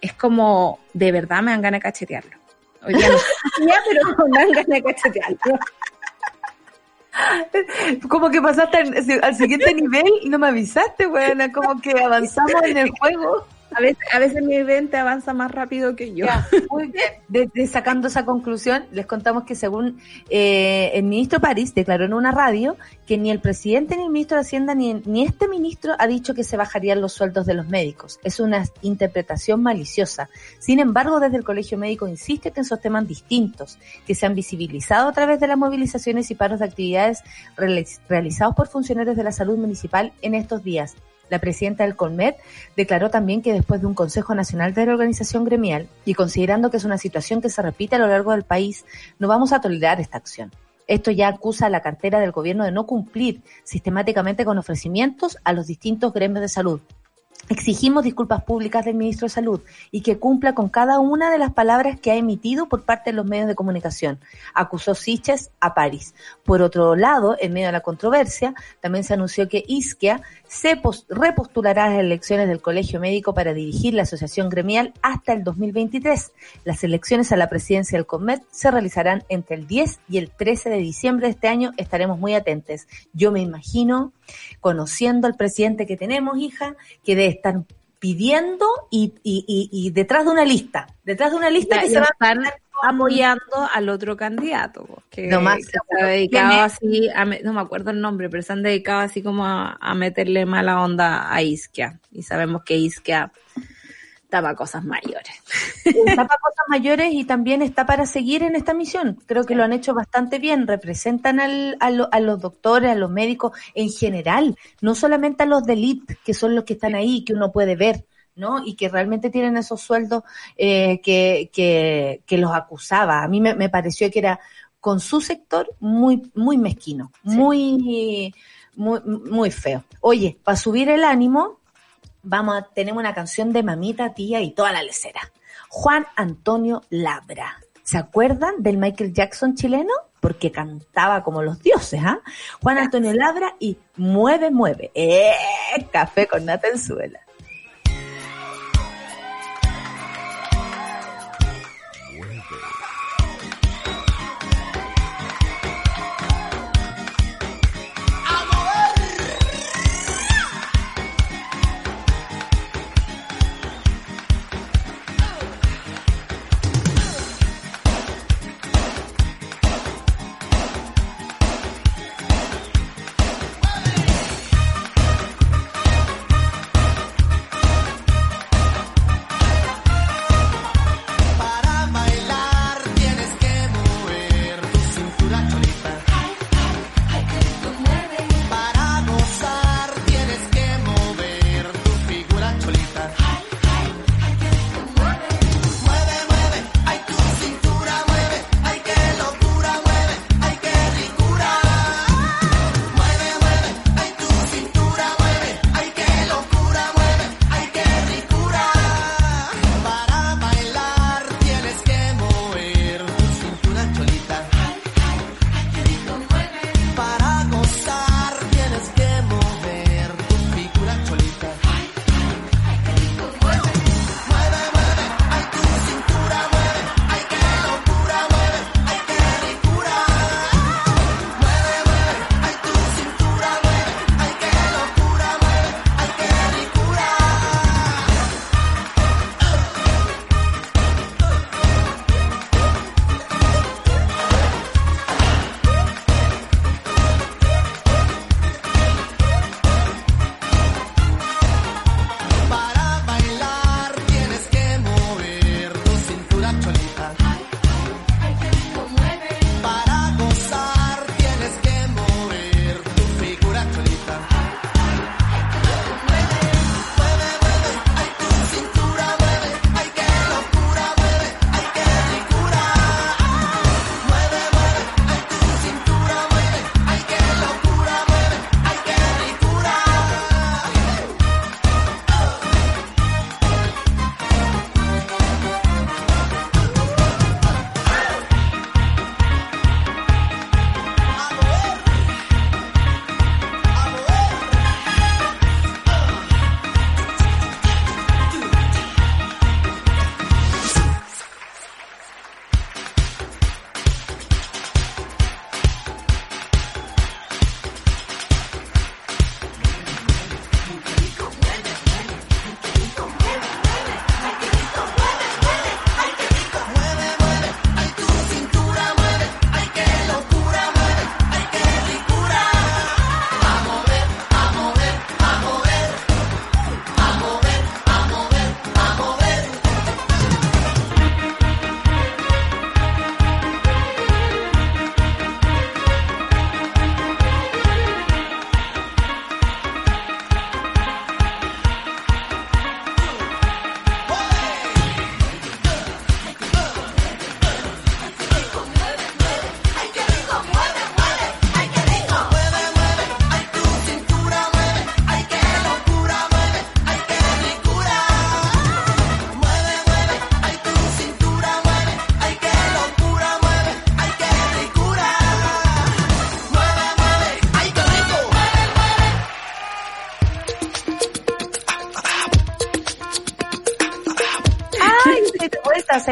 es como, de verdad me dan ganas de cachetearlo. Hoy día no ya, pero dan ganas de cachetearlo. Como que pasaste al, al siguiente nivel y no me avisaste, weona, como que avanzamos en el juego. A veces, a veces mi mente avanza más rápido que yo. Ya, muy bien. De- de- sacando esa conclusión, les contamos que según eh, el ministro París declaró en una radio que ni el presidente ni el ministro de Hacienda ni, ni este ministro ha dicho que se bajarían los sueldos de los médicos. Es una interpretación maliciosa. Sin embargo, desde el Colegio Médico insiste que son temas distintos, que se han visibilizado a través de las movilizaciones y paros de actividades realiz- realizados por funcionarios de la salud municipal en estos días. La presidenta del Colmet declaró también que después de un Consejo Nacional de Reorganización Gremial y considerando que es una situación que se repite a lo largo del país, no vamos a tolerar esta acción. Esto ya acusa a la cartera del gobierno de no cumplir sistemáticamente con ofrecimientos a los distintos gremios de salud. Exigimos disculpas públicas del ministro de Salud y que cumpla con cada una de las palabras que ha emitido por parte de los medios de comunicación, acusó Siches a París. Por otro lado, en medio de la controversia, también se anunció que Isquia se pos- repostulará a las elecciones del Colegio Médico para dirigir la asociación gremial hasta el 2023. Las elecciones a la presidencia del COMET se realizarán entre el 10 y el 13 de diciembre de este año. Estaremos muy atentos. Yo me imagino, conociendo al presidente que tenemos, hija, que debe estar pidiendo y, y, y, y detrás de una lista, detrás de una lista Ya, que se va están apoyando al otro candidato, que, más que se ha dedicado así, a no me acuerdo el nombre, pero se han dedicado así como a, a meterle mala onda a Isquia. Y sabemos que Isquia tapa cosas mayores. está para cosas mayores y también está para seguir en esta misión. Creo que lo han hecho bastante bien. Representan al, a, lo- a los doctores, a los médicos en general, no solamente a los de elite, que son los que están ahí, que uno puede ver. ¿no? Y que realmente tienen esos sueldos eh, que, que, que los acusaba. A mí me, me pareció que era con su sector muy, muy mezquino, muy, muy, muy feo. Oye, para subir el ánimo, vamos a tenemos una canción de mamita, tía y toda la lecera. Juan Antonio Labra. ¿Se acuerdan del Michael Jackson chileno? Porque cantaba como los dioses, ¿ah? Juan Antonio Labra y Mueve, Mueve. ¡Eh! Café con nata en suela.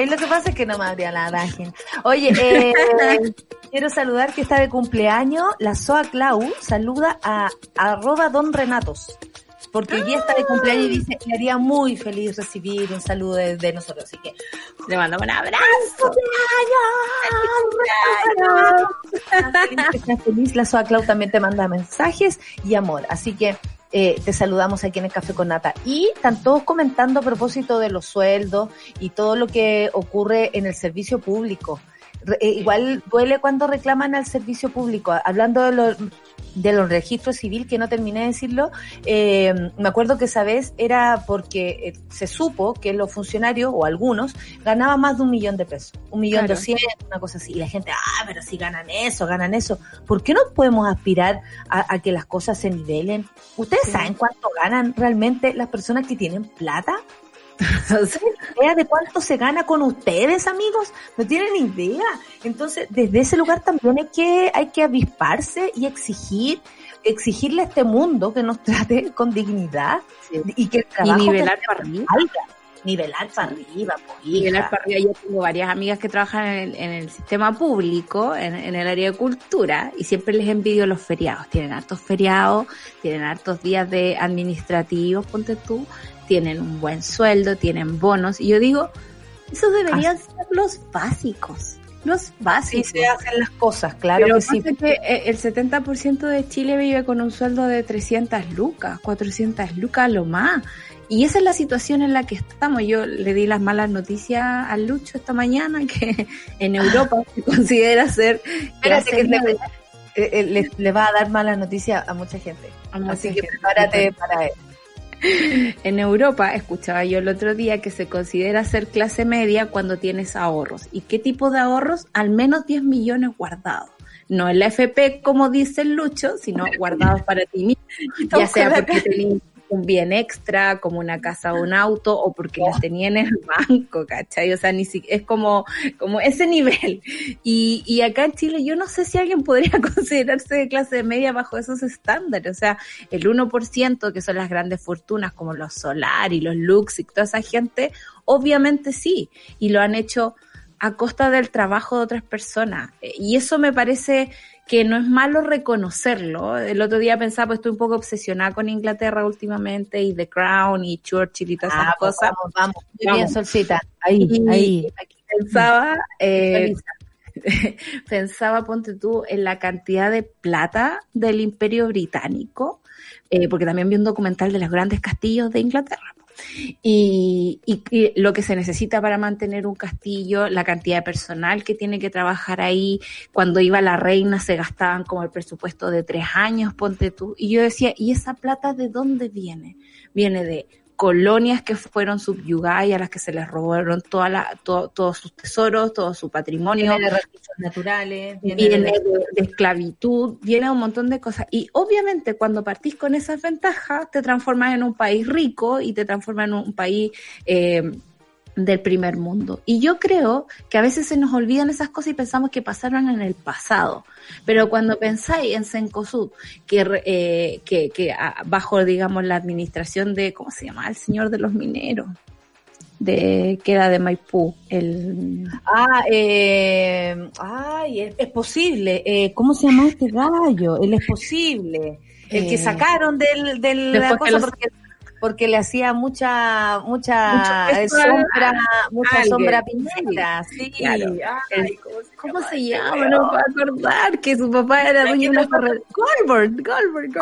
Lo que pasa es que no me abría la página. Oye, eh, quiero saludar que está de cumpleaños la Soa Clau. Saluda a arroba don Renatos. Porque hoy día está de cumpleaños y dice, le haría muy feliz recibir un saludo de, de nosotros. Así que, Le mando un abrazo. que seas feliz. La Soa Clau también te manda mensajes y amor. Así que eh, te saludamos aquí en el Café con Nata. Y están todos comentando a propósito de los sueldos y todo lo que ocurre en el servicio público. Eh, igual duele cuando reclaman al servicio público. Hablando de los de los registros civil, que no terminé de decirlo, eh, me acuerdo que esa vez era porque eh, se supo que los funcionarios, o algunos, ganaban más de un millón de pesos, un millón Claro. doscientos, una cosa así. Y la gente, ah, pero si ganan eso, ganan eso. ¿Por qué no podemos aspirar a, a que las cosas se nivelen? ¿Ustedes saben cuánto ganan realmente las personas que tienen plata? ¿No tienen idea de cuánto se gana con ustedes, amigos? No tienen idea. Entonces, desde ese lugar también hay que, hay que avisparse y exigir, exigirle a este mundo que nos trate con dignidad y que el Y trabajo nivelar que para arriba. Nivelar para arriba, pues, Nivelar para arriba. Yo tengo varias amigas que trabajan en el, en el sistema público, en, en el área de cultura, y siempre les envidio los feriados. Tienen hartos feriados, tienen hartos días de administrativos, ponte tú, tienen un buen sueldo, tienen bonos. Y yo digo, esos deberían ser los básicos. Los Sí básicos. se hacen las cosas, claro Pero que sí. que eh, el 70% de Chile vive con un sueldo de 300 lucas, 400 lucas lo más. Y esa es la situación en la que estamos. Yo le di las malas noticias al Lucho esta mañana que en Europa se considera ser Espérate que le, eh, eh, le, le va a dar mala noticia a mucha gente. A mucha Así que prepárate para él. En Europa, escuchaba yo el otro día que se considera ser clase media cuando tienes ahorros. ¿Y qué tipo de ahorros? Al menos 10 millones guardados. No en la FP como dice el Lucho, sino guardados para ti mismo. Ya sea porque que- tenías un bien extra, como una casa o un auto, o porque las tenía en el banco, ¿cachai? O sea, ni si, es como, como ese nivel. Y, y acá en Chile yo no sé si alguien podría considerarse de clase media bajo esos estándares. O sea, el 1% que son las grandes fortunas como los Solar y los Lux y toda esa gente, obviamente sí. Y lo han hecho a costa del trabajo de otras personas. Eh, Y eso me parece que no es malo reconocerlo. El otro día pensaba, pues estoy un poco obsesionada con Inglaterra últimamente y The Crown y Churchill y todas esas Ah, pues cosas. vamos, vamos. Muy Vamos. bien, Solcita. Ahí, Y ahí. aquí pensaba, eh, pensaba, ponte tú, en la cantidad de plata del imperio británico, eh, porque también vi un documental de los grandes castillos de Inglaterra. Y, y- lo que se necesita para mantener un castillo, la cantidad de personal que tiene que trabajar ahí. Cuando iba la reina se gastaban como el presupuesto de tres años, ponte tú. Y yo decía, ¿y esa plata de dónde viene? Viene de colonias que fueron subyugadas y a las que se les robaron toda la, to- todos sus tesoros, todo su patrimonio, Viene de recursos naturales. Viene, viene de- de, esclavitud, viene un montón de cosas. Y obviamente cuando partís con esas ventajas, te transformas en un país rico y te transformas en un país eh, del primer mundo. Y yo creo que a veces se nos olvidan esas cosas y pensamos que pasaron en el pasado. Pero cuando pensáis en Cencosud, que, eh, que, que bajo, digamos, la administración de, ¿cómo se llama? El señor de los mineros, de, que era de Maipú, el... Ah, eh, ay, es, es posible. Eh, ¿Cómo se llama este gallo? Él es posible. El que Eh, sacaron del, del la cosa los- porque, porque le hacía mucha, mucha Mucho peso a- sombra, mucha alguien. sombra Piñera. Sí, Claro. Ay, El- ¿cómo ¿Cómo se llama? No puedo acordar que su papá era dueño de una Goldberg, Goldberg.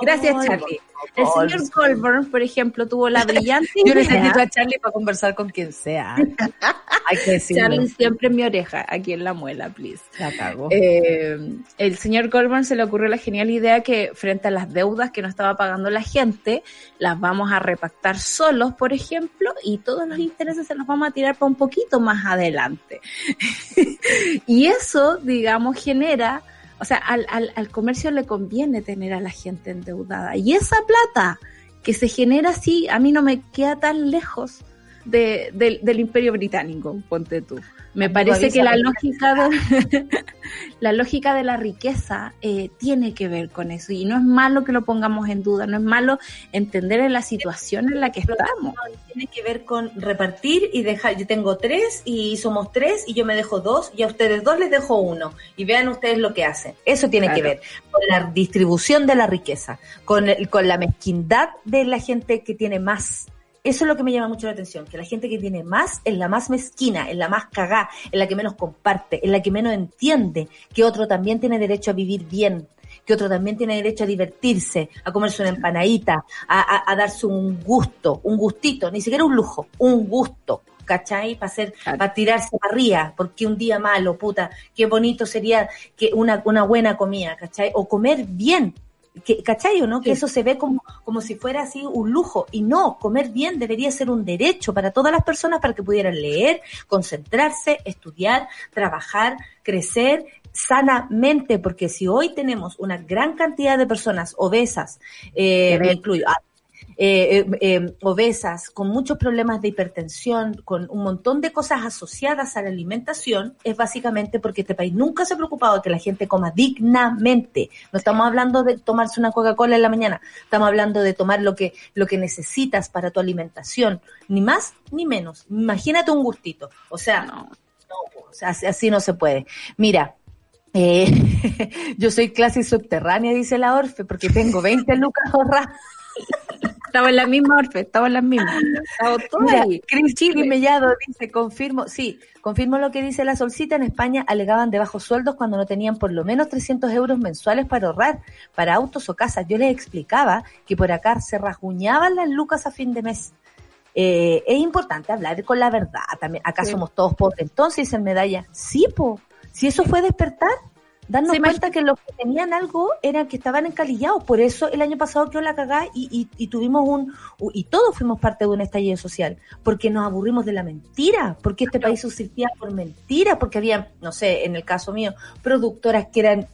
Gracias, Charlie. El señor Goldberg, por ejemplo, tuvo la brillante Yo idea. necesito a Charlie para conversar con quien sea. Hay que decirlo. Charlie siempre en mi oreja, aquí en la muela, please. La cago. Eh, el señor Goldberg se le ocurrió la genial idea que frente a las deudas que no estaba pagando la gente, las vamos a repactar solos, por ejemplo, y todos los intereses se los vamos a tirar para un poquito más adelante. y eso, digamos, genera, o sea, al, al, al comercio le conviene tener a la gente endeudada. Y esa plata que se genera así, a mí no me queda tan lejos de- del- del imperio británico, ponte tú. Me parece que la lógica de, la lógica de la riqueza eh, tiene que ver con eso y no es malo que lo pongamos en duda, no es malo entender en la situación en la que estamos. Tiene que ver con repartir y dejar. Yo tengo tres y somos tres y yo me dejo dos y a ustedes dos les dejo uno. Y vean ustedes lo que hacen. Eso tiene Claro. que ver con la distribución de la riqueza, con, el- con la mezquindad de la gente que tiene más. Eso es lo que me llama mucho la atención, que la gente que tiene más es la más mezquina, es la más cagá, es la que menos comparte, es la que menos entiende que otro también tiene derecho a vivir bien, que otro también tiene derecho a divertirse, a comerse una empanadita, a, a- a darse un gusto, un gustito, ni siquiera un lujo, un gusto. ¿Cachai? Para hacer, para tirarse para arriba, porque un día malo, puta, qué bonito sería que una, una buena comida, ¿cachai? O comer bien, que, ¿cachai o no? Que eso se ve como, como si fuera así un lujo. Y no, comer bien debería ser un derecho para todas las personas para que pudieran leer, concentrarse, estudiar, trabajar, crecer sanamente, porque si hoy tenemos una gran cantidad de personas obesas, eh, me incluyo, eh, eh, eh, obesas, con muchos problemas de hipertensión, con un montón de cosas asociadas a la alimentación, es básicamente porque este país nunca se ha preocupado de que la gente coma dignamente. No estamos hablando de tomarse una Coca-Cola en la mañana, estamos hablando de tomar lo que, lo que necesitas para tu alimentación, ni más ni menos. Imagínate un gustito. O sea, no, o sea, así, así no se puede. Mira, eh, yo soy clase subterránea, dice la Orfe, porque tengo 20 lucas ahorradas. Estaba en la misma Orfe, estaba en la misma. Estaba todo Mira, ahí. Cris. Mellado dice, confirmo, sí, confirmo lo que dice la Solcita, en España alegaban de bajos sueldos cuando no tenían por lo menos 300 euros mensuales para ahorrar, para autos o casas. Yo les explicaba que por acá se rasguñaban las lucas a fin de mes. Eh, es importante hablar con la verdad también. Acá Sí. somos todos pobres. Entonces, dicen medalla, sí, po, si eso fue despertar, darnos cuenta que los que tenían algo eran que estaban encalillados. Por eso el año pasado quedó la cagá y, y, y tuvimos un, y todos fuimos parte de un estallido social, porque nos aburrimos de la mentira, porque este país subsistía por mentira, porque había, no sé, en el caso mío, productoras que eran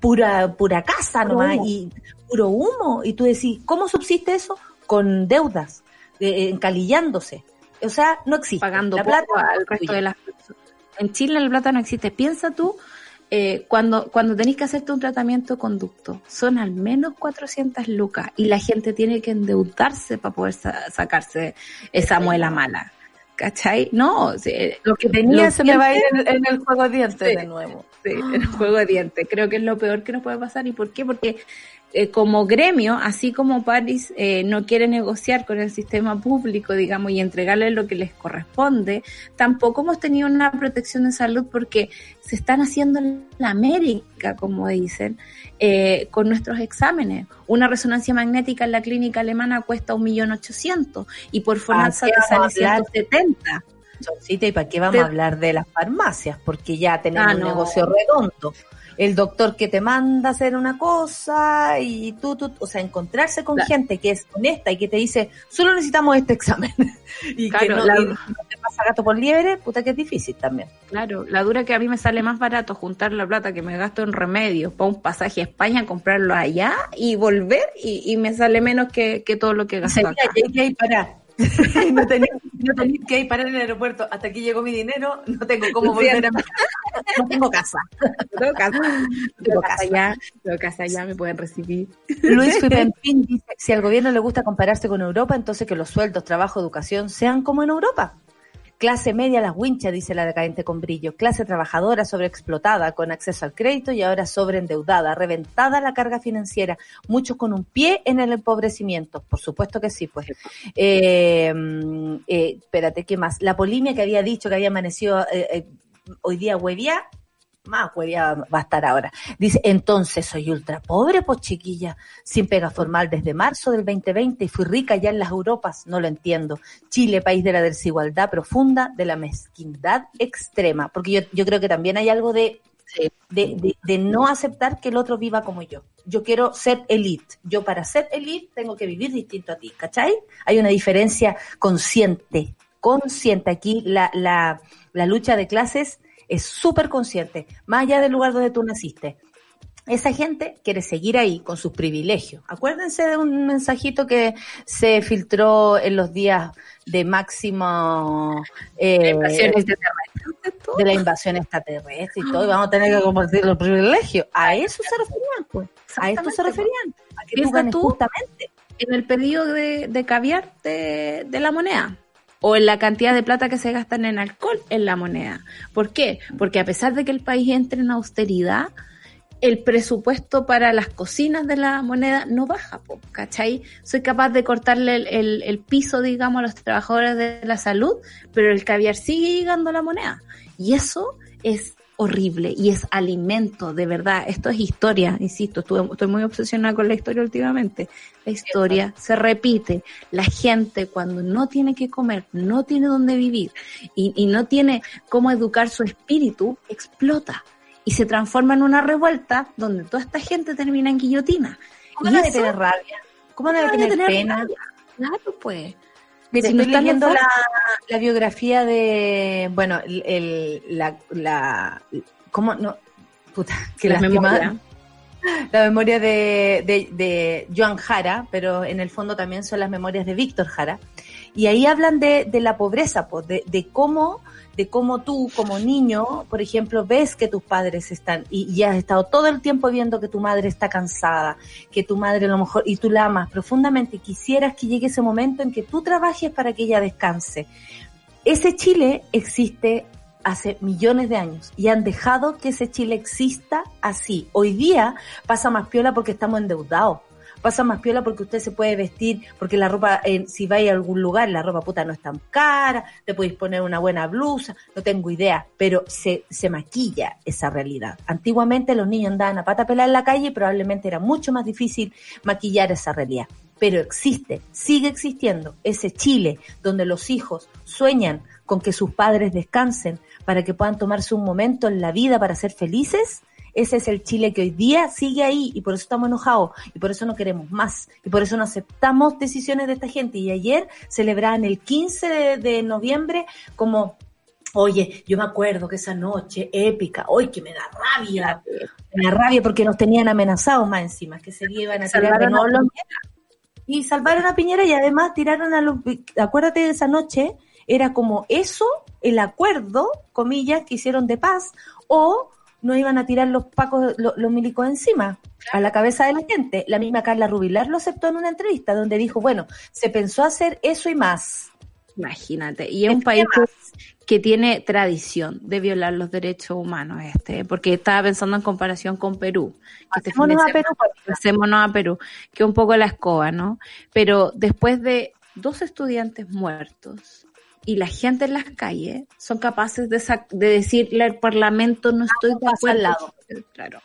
pura, pura casa Puro nomás humo. y puro humo. Y tú decís, ¿cómo subsiste eso? Con deudas, eh, encalillándose. O sea, no existe. pagando la poco plata al resto de las personas. En Chile el plata no existe. Piensa tú, eh, cuando, cuando tenés que hacerte un tratamiento de conducto, son al menos 400 lucas y la gente tiene que endeudarse para poder sa- sacarse esa muela mala. ¿Cachai? No, sí, Lo que tenía se me va a ir en, en el juego de dientes Sí. de nuevo. Sí, en el juego de dientes. Creo que es lo peor que nos puede pasar. ¿Y por qué? Porque eh, como gremio, así como Paris eh, no quiere negociar con el sistema público, digamos, y entregarle lo que les corresponde, tampoco hemos tenido una protección de salud porque se están haciendo en la América, como dicen, eh, con nuestros exámenes. Una resonancia magnética en la clínica alemana cuesta un millón ochocientos y por qué te sale vamos a hablar? 170. Solcita, ¿y para qué vamos Te- a hablar de las farmacias? Porque ya tenemos Ah, un negocio redondo. El doctor que te manda a hacer una cosa y tú, tú, o sea, encontrarse con gente que es honesta y que te dice, solo necesitamos este examen. y que Claro, no, la- y no te pasa gato por liebre, puta que es difícil también. Claro, la dura que a mí me sale más barato juntar la plata que me gasto en remedios para un pasaje a España, comprarlo allá y volver y, y me sale menos que, que todo lo que gasto Sería acá. que hay que ir parar. no tenéis no tenéis que ir parar en el aeropuerto. Hasta aquí llegó mi dinero, no tengo cómo volver a mi casa. No tengo casa. Tengo casa, Tengo tengo casa allá, tengo casa allá, me pueden recibir. Luis Fipempín dice, si al gobierno le gusta compararse con Europa, entonces que los sueldos, trabajo, educación sean como en Europa. Clase media las winchas, dice la decadente con brillo. Clase trabajadora sobreexplotada, con acceso al crédito y ahora sobreendeudada, reventada la carga financiera. Muchos con un pie en el empobrecimiento. Por supuesto que sí, pues. Eh, mm, eh, espérate, ¿qué más? La polimia que había dicho que había amanecido eh, eh, hoy día huevía, más huevía va a estar ahora. Dice, entonces soy ultra pobre, pues chiquilla, sin pega formal desde marzo del 2020 y fui rica ya en las Europas, no lo entiendo. Chile, país de la desigualdad profunda, de la mezquindad extrema, porque yo, yo creo que también hay algo de, de, de, de no aceptar que el otro viva como yo. Yo quiero ser elite. Yo para ser elite tengo que vivir distinto a ti, ¿cachai? Hay una diferencia consciente, consciente. Aquí la, la, la lucha de clases es súper consciente, más allá del lugar donde tú naciste. esa gente quiere seguir ahí con sus privilegios. Acuérdense de un mensajito que se filtró en los días de máximo eh, de la invasión extraterrestre y todo, y vamos a tener que compartir los privilegios. A eso se referían, pues. A esto se referían. A que tú tú justamente. en el pedido de, de caviar de, de la moneda o en la cantidad de plata que se gastan en alcohol en la moneda. ¿Por qué? Porque a pesar de que el país entre en austeridad, el presupuesto para las cocinas de la moneda no baja, ¿cachai? Soy capaz de cortarle el- el piso, digamos, a los trabajadores de la salud, pero el caviar sigue llegando a la moneda. Y eso es horrible y es alimento, de verdad. Esto es historia, insisto, estuve- estoy muy obsesionada con la historia últimamente. La historia se repite. La gente cuando no tiene que comer, no tiene dónde vivir y, y no tiene cómo educar su espíritu, explota y se transforma en una revuelta donde toda esta gente termina en guillotina. ¿Cómo Y no tener rabia? ¿Cómo ¿Cómo no tener, pena? rabia? Claro, pues. Mire, Si no están leyendo la, biografía de, bueno, el, el- la, la, ¿cómo no? Puta, que La memoria. La memoria de, de, de Joan Jara, pero en el fondo también son las memorias de Víctor Jara. Y ahí hablan de, de la pobreza, pues, de, de cómo, de cómo tú como niño, por ejemplo, ves que tus padres están, y, has estado todo el tiempo viendo que tu madre está cansada, que tu madre a lo mejor, y tú la amas profundamente, quisieras que llegue ese momento en que tú trabajes para que ella descanse. Ese Chile existe hace millones de años y han dejado que ese Chile exista así. Hoy día pasa más piola porque estamos endeudados. Pasa más piola porque usted se puede vestir, porque la ropa, eh, si vais a algún lugar, la ropa puta no es tan cara, te podéis poner una buena blusa, no tengo idea, pero se, se maquilla esa realidad. Antiguamente los niños andaban a pata pelada en la calle y probablemente era mucho más difícil maquillar esa realidad. Pero existe, sigue existiendo ese Chile donde los hijos sueñan con que sus padres descansen para que puedan tomarse un momento en la vida para ser felices. Ese es el Chile que hoy día sigue ahí y por eso estamos enojados y por eso no queremos más y por eso no aceptamos decisiones de esta gente. Y ayer celebraban el 15 de, de noviembre como Oye, yo me acuerdo que esa noche épica, hoy que me da rabia, me da rabia porque nos tenían amenazados más encima, que se iban a tirar de a y salvaron a Piñera y además tiraron a los acuérdate de esa noche era como eso el acuerdo comillas que hicieron de paz o no iban a tirar los pacos los, los milicos encima a la cabeza de la gente la misma Carla Rubilar lo aceptó en una entrevista donde dijo bueno se pensó hacer eso y más Imagínate. Y es un país que, que tiene tradición de violar los derechos humanos, este, porque estaba pensando en comparación con Perú. este Pasémonos a Perú. Pasémonos a Perú, que un poco la escoba, ¿no? Pero después de dos estudiantes muertos y la gente en las calles son capaces de, de decirle al Parlamento no estoy de acuerdo. Claro.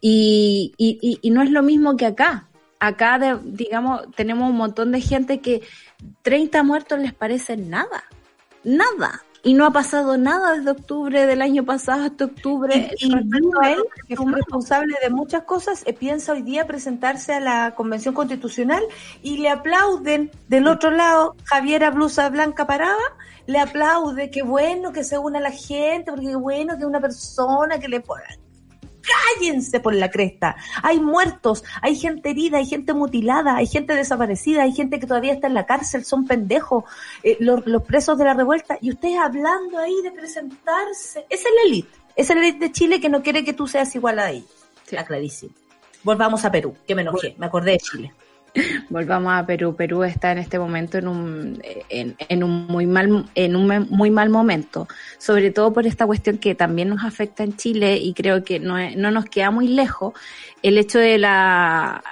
Y, y, y, y no es lo mismo que acá. Acá, de- digamos, tenemos un montón de gente que 30 muertos les parece nada. Nada. Y no ha pasado nada desde octubre del año pasado hasta octubre. Y, y a él, que fue responsable de muchas cosas, eh, piensa hoy día presentarse a la Convención Constitucional y le aplauden del otro lado, Javiera Blusa Blanca Parada, le aplaude, qué bueno que se una la gente, porque qué bueno que una persona que le ponga... Cállense por la cresta. Hay muertos, hay gente herida, hay gente mutilada, hay gente desaparecida, hay gente que todavía está en la cárcel, son pendejos, eh, los, los presos de la revuelta, y ustedes hablando ahí de presentarse. Esa es la élite. Esa es la élite de Chile que no quiere que tú seas igual a ellos. Está clarísimo. Volvamos a Perú, que me enojé, me acordé de Chile. Volvamos a Perú. Perú está en este momento en un, en, un muy mal, en un muy mal momento, sobre todo por esta cuestión que también nos afecta en Chile y creo que no, no nos queda muy lejos el hecho de la,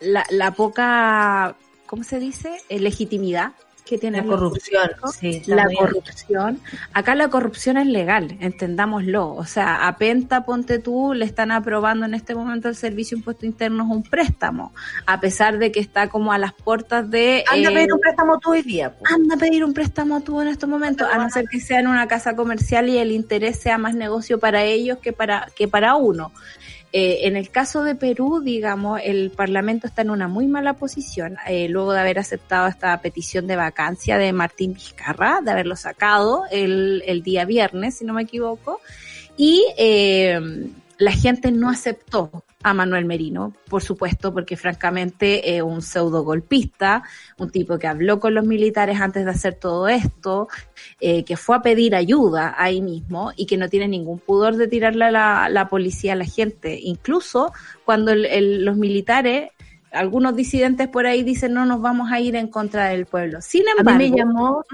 la, la poca, ¿cómo se dice? Eh, legitimidad que tiene La corrupción, sí. la corrupción. Acá la corrupción es legal, entendámoslo. O sea, a Penta, ponte tú, le están aprobando en este momento el Servicio de Impuesto Interno un préstamo, a pesar de que está como a las puertas de... Anda a eh, pedir un préstamo tú hoy día. anda a pedir un préstamo tú en estos momentos, a no ser que sea en una casa comercial y el interés sea más negocio para ellos que para, que para uno. Eh, en el caso de Perú, digamos, el Parlamento está en una muy mala posición, eh, luego de haber aceptado esta petición de vacancia de Martín Vizcarra, de haberlo sacado el, el día viernes, si no me equivoco, y eh, la gente no aceptó a Manuel Merino, por supuesto, porque francamente es un pseudo golpista, un tipo que habló con los militares antes de hacer todo esto, eh, que fue a pedir ayuda ahí mismo y que no tiene ningún pudor de tirarle a la, la policía a la gente. Incluso cuando el- el- los militares, algunos disidentes por ahí dicen no nos vamos a ir en contra del pueblo. Sin A embargo, mí me llamó...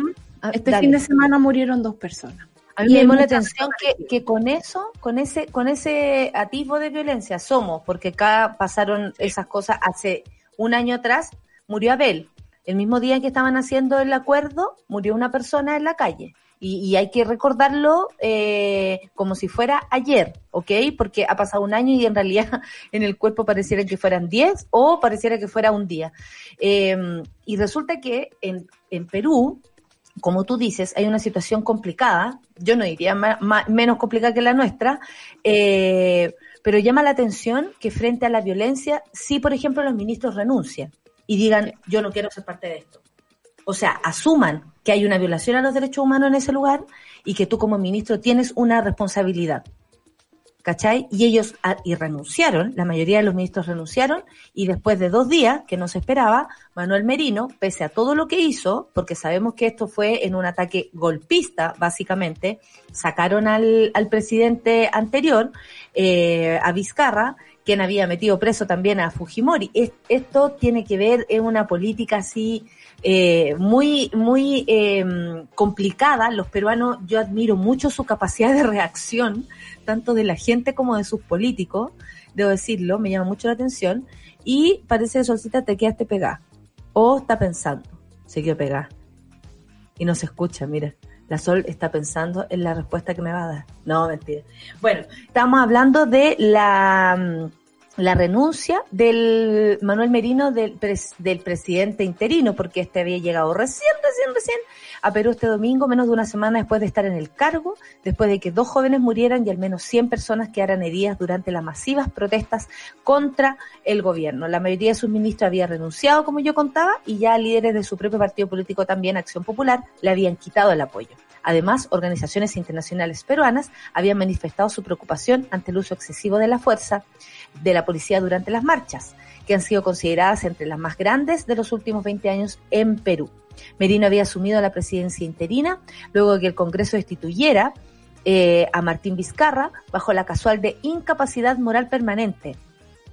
ah, este dale. fin de semana murieron dos personas. A mí Y me llamó la atención que, que con eso, con ese, con ese atisbo de violencia somos, porque acá pasaron esas cosas hace un año atrás, murió Abel. El mismo día en que estaban haciendo el acuerdo, murió una persona en la calle. Y, y hay que recordarlo eh, como si fuera ayer, ¿ok? Porque ha pasado un año y en realidad en el cuerpo pareciera que fueran 10 o pareciera que fuera un día. Eh, y resulta que en, en Perú, como tú dices, hay una situación complicada, yo no diría menos complicada que la nuestra, eh, pero llama la atención que frente a la violencia, sí, por ejemplo, los ministros renuncian y digan, yo no quiero ser parte de esto. O sea, asuman que hay una violación a los derechos humanos en ese lugar y que tú como ministro tienes una responsabilidad. ¿Cachai? Y ellos ah, y renunciaron, la mayoría de los ministros renunciaron y después de dos días, que no se esperaba, Manuel Merino, pese a todo lo que hizo, porque sabemos que esto fue en un ataque golpista, básicamente, sacaron al, al presidente anterior, eh, a Vizcarra, quien había metido preso también a Fujimori. Es- esto tiene que ver en una política así eh, muy, muy eh, complicada. Los peruanos, yo admiro mucho su capacidad de reacción, tanto de la gente como de sus políticos, debo decirlo, me llama mucho la atención. Y parece que Solcita te quedaste pegada. O está pensando, se quedó pegada. Y no se escucha, mira. La Sol está pensando en la respuesta que me va a dar. No, mentira. Bueno, estamos hablando de la, mm, la renuncia del Manuel Merino del, pres- del presidente interino, porque este había llegado recién, recién, recién a Perú este domingo, menos de una semana después de estar en el cargo, después de que dos jóvenes murieran y al menos 100 personas quedaran heridas durante las masivas protestas contra el gobierno. La mayoría de sus ministros había renunciado, como yo contaba, y ya líderes de su propio partido político también, Acción Popular, le habían quitado el apoyo. Además, organizaciones internacionales peruanas habían manifestado su preocupación ante el uso excesivo de la fuerza de la policía durante las marchas, que han sido consideradas entre las más grandes de los últimos 20 años en Perú. Merino había asumido la presidencia interina luego de que el Congreso destituyera eh, a Martín Vizcarra bajo la casual de incapacidad moral permanente,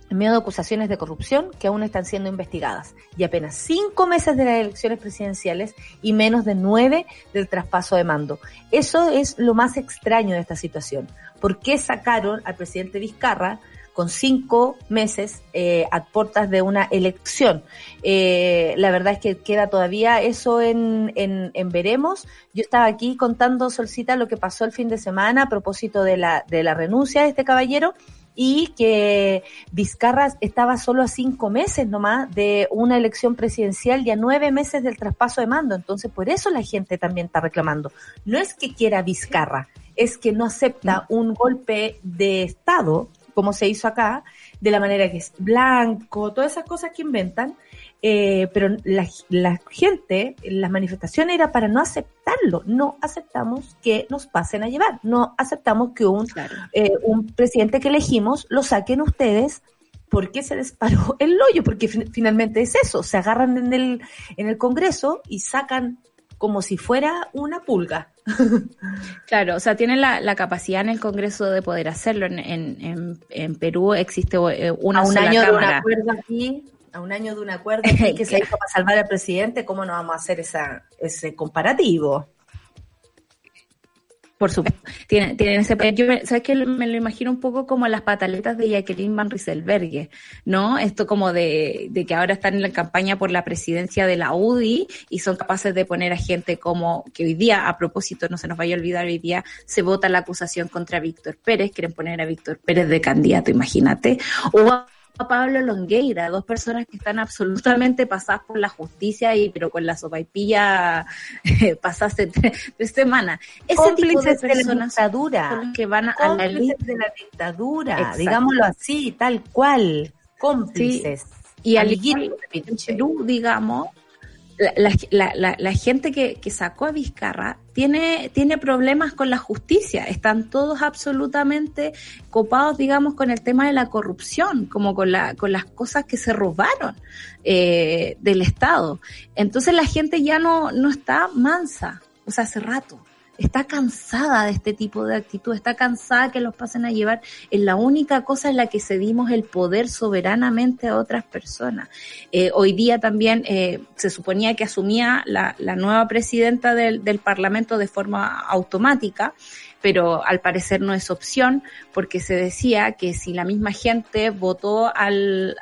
en medio de acusaciones de corrupción que aún están siendo investigadas, y apenas cinco meses de las elecciones presidenciales y menos de nueve del traspaso de mando. Eso es lo más extraño de esta situación. ¿Por qué sacaron al presidente Vizcarra con cinco meses eh, a puertas de una elección? Eh, la verdad es que queda todavía eso en, en, en veremos. Yo estaba aquí contando, Solcita, lo que pasó el fin de semana a propósito de la, de la renuncia de este caballero y que Vizcarra estaba solo a cinco meses nomás de una elección presidencial y a nueve meses del traspaso de mando. Entonces, por eso la gente también está reclamando. No es que quiera Vizcarra, es que no acepta un golpe de Estado, como se hizo acá, de la manera que es blanco, todas esas cosas que inventan. Eh, pero la, la gente, las manifestaciones era para no aceptarlo. No aceptamos que nos pasen a llevar. No aceptamos que un Claro. eh, un presidente que elegimos lo saquen ustedes porque se disparó el hoyo, porque fin- finalmente es eso, se agarran en el, en el Congreso y sacan como si fuera una pulga. Claro, o sea, tienen la, la capacidad en el Congreso de poder hacerlo. En, en, en, Perú existe eh, una un sola año de un cámara. acuerdo aquí, a un año de un acuerdo que se hizo para salvar al presidente, ¿cómo no vamos a hacer esa, ese comparativo? Por supuesto. Tienen, tienen ese yo me- ¿Sabes que Me lo imagino un poco como las pataletas de Jacqueline Van Rieselberghe, ¿no? Esto como de, de que ahora están en la campaña por la presidencia de la UDI y son capaces de poner a gente como que hoy día, a propósito, no se nos vaya a olvidar, hoy día se vota la acusación contra Víctor Pérez, quieren poner a Víctor Pérez de candidato, imagínate. O a Pablo Longueira, dos personas que están absolutamente pasadas por la justicia y pero con la sopaipilla eh, pasaste tres, tres semanas. Ese tipo de Cómplices de la personas dictadura. son los que van a, a la Cómplices lista de la dictadura, Exacto. digámoslo así, tal cual. Cómplices. y al. Perú, digamos, la, la- la- la- gente que, que sacó a Vizcarra tiene, tiene problemas con la justicia. Están todos absolutamente copados, digamos, con el tema de la corrupción, como con, la, con las cosas que se robaron eh, del Estado. Entonces la gente ya no, no está mansa, o sea, hace rato. Está cansada de este tipo de actitud, está cansada que los pasen a llevar. Es la única cosa en la que cedimos el poder soberanamente a otras personas. Eh, hoy día también eh, se suponía que asumía la, la nueva presidenta del, del Parlamento de forma automática, pero al parecer no es opción porque se decía que si la misma gente votó al,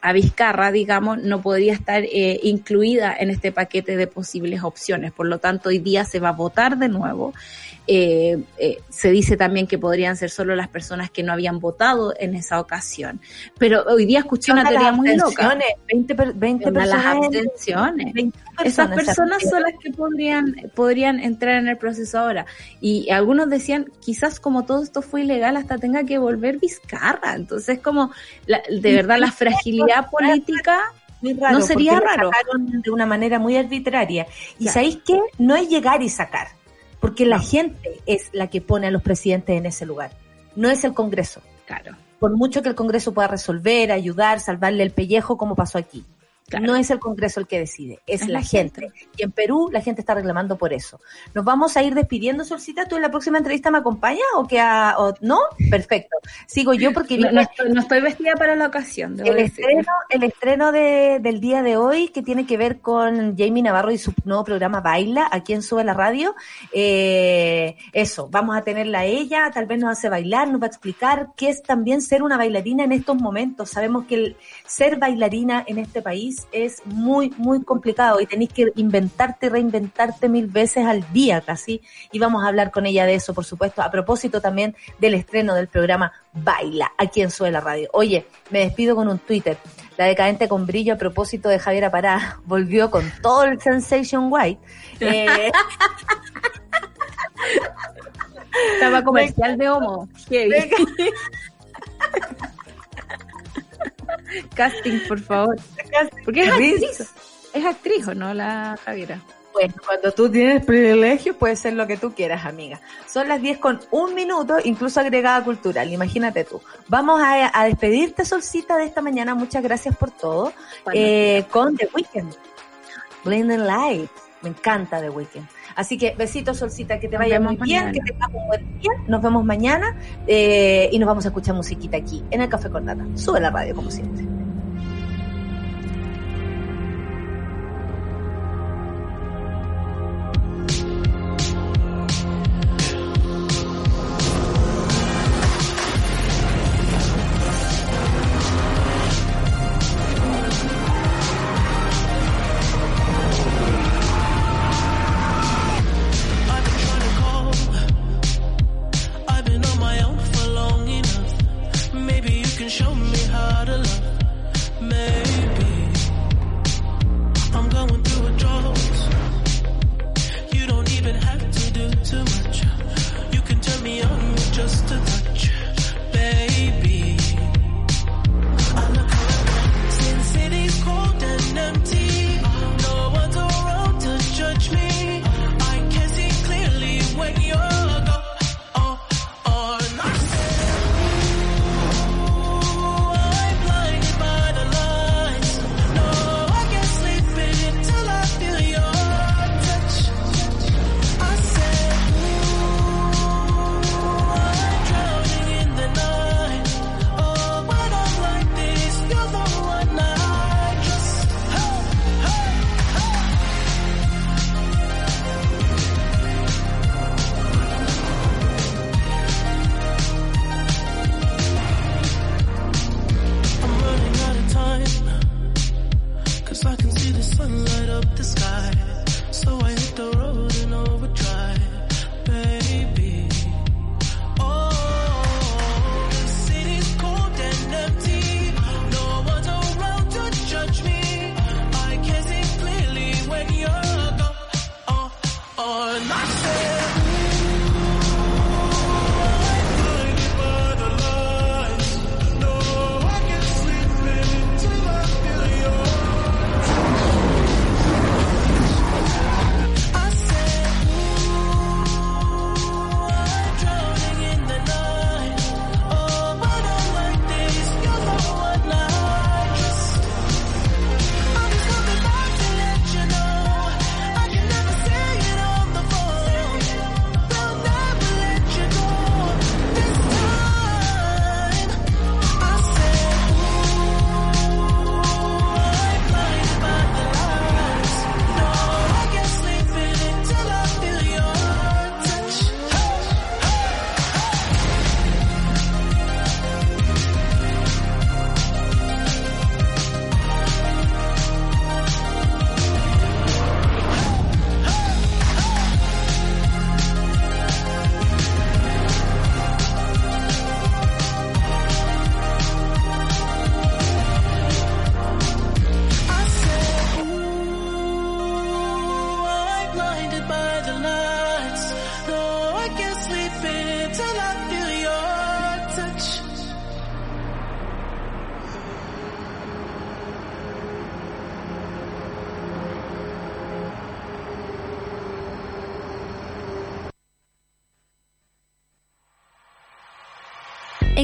a Vizcarra, digamos, no podría estar eh, incluida en este paquete de posibles opciones. Por lo tanto, hoy día se va a votar de nuevo. Eh, eh, se dice también que podrían ser solo las personas que no habían votado en esa ocasión. Pero hoy día escuché una teoría muy loca. abstenciones, 20, per- 20 Una de las personas. abstenciones. 20 Esas personas personas son las que podrían, podrían entrar en el proceso ahora. Y algunos decían, quizás como todo esto fue ilegal, hasta tenga que volver Vizcarra. Entonces, como, la- de verdad, la fragilidad política Muy raro, No sería raro. sacaron de una manera muy arbitraria. Y Claro. ¿sabéis qué? No es llegar y sacar, porque la gente es la que pone a los presidentes en ese lugar. No es el Congreso. Claro. Por mucho que el Congreso pueda resolver, ayudar, salvarle el pellejo, como pasó aquí. Claro. No es el Congreso el que decide, es, Es la, la gente. gente. Y en Perú la gente está reclamando por eso. Nos vamos a ir despidiendo, Solcita. ¿Tú en la próxima entrevista me acompañas o que o no? Perfecto. Sigo yo porque No, estoy, no estoy vestida para la ocasión, el decir. estreno, el estreno de, del día de hoy que tiene que ver con Jamie Navarro y su nuevo programa Baila, aquí en Sube la Radio. Eh, eso, vamos a tenerla a ella, tal vez nos hace bailar, nos va a explicar qué es también ser una bailarina en estos momentos. Sabemos que el ser bailarina en este país es muy, muy complicado y tenéis que inventarte y reinventarte mil veces al día casi. Y vamos a hablar con ella de eso, por supuesto, a propósito también del estreno del programa Baila, aquí en Sube la Radio. Oye, me despido con un Twitter. La decadente con brillo a propósito de Javier Pará volvió con todo el Sensation White. Eh, Estaba comercial de homo. Casting, por favor. Porque es actriz. Es actriz o no la Javiera. Bueno, cuando tú tienes privilegios puede ser lo que tú quieras, amiga. Son las 10 con un minuto, incluso agregada cultural, imagínate tú. Vamos a, a despedirte, Solcita, de esta mañana. Muchas gracias por todo. Eh, con The Weeknd. Blinding Light. Me encanta The Weeknd. Así que besitos, Solcita, que te Nos vaya muy bien, mañana. que tengamos un buen día. Nos vemos mañana eh, y nos vamos a escuchar musiquita aquí en el Café con Nata. Sube la radio, como siempre.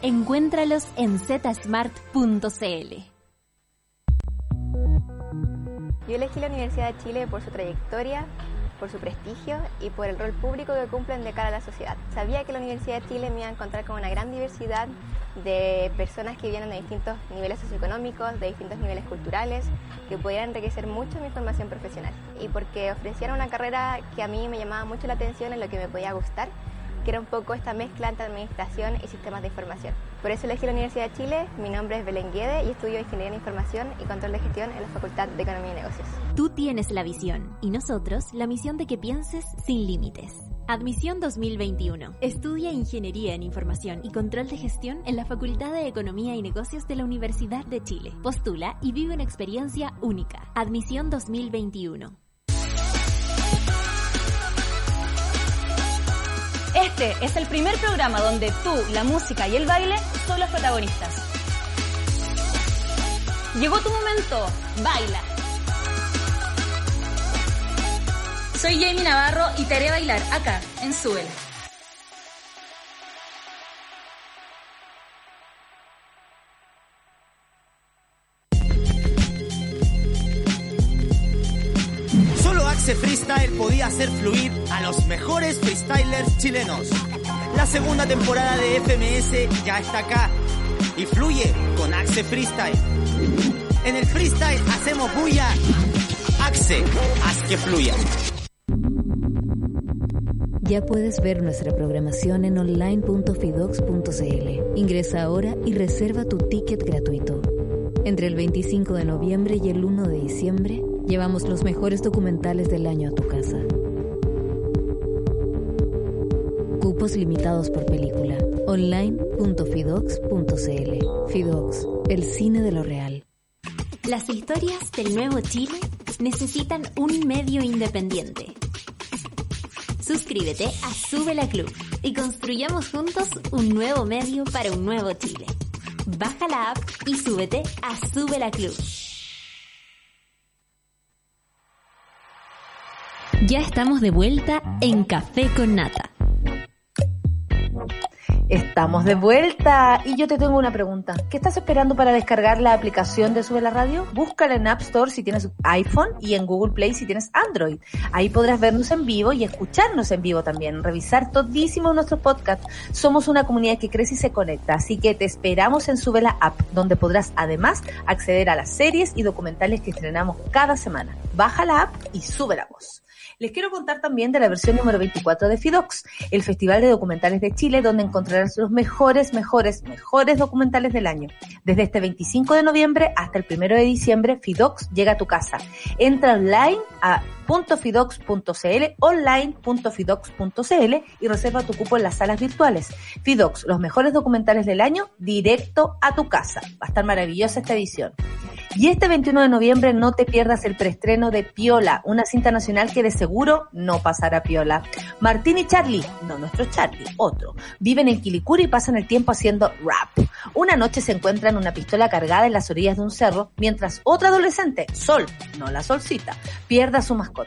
Encuéntralos en zsmart.cl. Yo elegí la Universidad de Chile por su trayectoria, por su prestigio y por el rol público que cumplen de cara a la sociedad. Sabía que la Universidad de Chile me iba a encontrar con una gran diversidad de personas que vienen de distintos niveles socioeconómicos, de distintos niveles culturales, que pudieran enriquecer mucho mi formación profesional. Y porque ofrecieron una carrera que a mí me llamaba mucho la atención, en lo que me podía gustar, que era un poco esta mezcla entre administración y sistemas de información. Por eso elegí la Universidad de Chile, mi nombre es Belén Guede y estudio Ingeniería en Información y Control de Gestión en la Facultad de Economía y Negocios. Tú tienes la visión y nosotros la misión de que pienses sin límites. Admisión 2021. Estudia Ingeniería en Información y Control de Gestión en la Facultad de Economía y Negocios de la Universidad de Chile. Postula y vive una experiencia única. Admisión 2021. Este es el primer programa donde tú, la música y el baile son los protagonistas. Llegó tu momento, baila. Soy Jamie Navarro y te haré bailar acá, en Súbela. Freestyle podía hacer fluir a los mejores freestylers chilenos. La segunda temporada de FMS ya está acá y fluye con Axe Freestyle. En el freestyle hacemos bulla. Axe, haz que fluya. Ya puedes ver nuestra programación en online.fidox.cl. Ingresa ahora y reserva tu ticket gratuito. Entre el 25 de noviembre y el 1 de diciembre, llevamos los mejores documentales del año a tu casa. Cupos limitados por película. online.fidox.cl. Fidox, el cine de lo real. Las historias del nuevo Chile necesitan un medio independiente. Suscríbete a Sube la Club y construyamos juntos un nuevo medio para un nuevo Chile. Baja la app y súbete a Sube la Club. Ya estamos de vuelta en Café con Nata. Estamos de vuelta y yo te tengo una pregunta. ¿Qué estás esperando para descargar la aplicación de Sube la Radio? Búscala en App Store si tienes iPhone y en Google Play si tienes Android. Ahí podrás vernos en vivo y escucharnos en vivo también, revisar todísimos nuestros podcasts. Somos una comunidad que crece y se conecta, así que te esperamos en Sube la App, donde podrás además acceder a las series y documentales que estrenamos cada semana. Baja la app y sube la voz. Les quiero contar también de la versión número 24 de FIDOX, el Festival de Documentales de Chile, donde encontrarás los mejores, mejores, mejores documentales del año. Desde este 25 de noviembre hasta el 1 de diciembre, FIDOX llega a tu casa. Entra online a .fidox.cl, online.fidox.cl y reserva tu cupo en las salas virtuales. FIDOX, los mejores documentales del año, directo a tu casa. Va a estar maravillosa esta edición. Y este 21 de noviembre no te pierdas el preestreno de Piola, una cinta nacional que de seguro no pasará Piola. Martín y Charlie, no nuestro Charlie, otro, viven en Quilicura y pasan el tiempo haciendo rap. Una noche se encuentran una pistola cargada en las orillas de un cerro, mientras otra adolescente, Sol, no la Solcita, pierde a su mascota.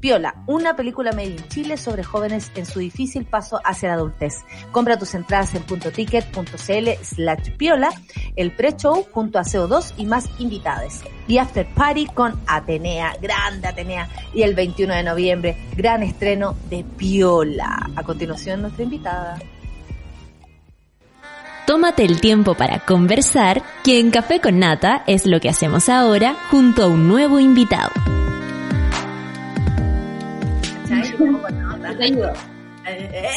Piola, una película made in Chile sobre jóvenes en su difícil paso hacia la adultez. Compra tus entradas en puntoticket.cl slash piola, el pre-show junto a CO2 y más invitades. Y After Party con Atenea, grande Atenea. Y el 21 de noviembre, gran estreno de Piola. A continuación, nuestra invitada. Tómate el tiempo para conversar, que en Café con Nata es lo que hacemos ahora junto a un nuevo invitado. ¿Cachai? Yo pongo nota. Eh,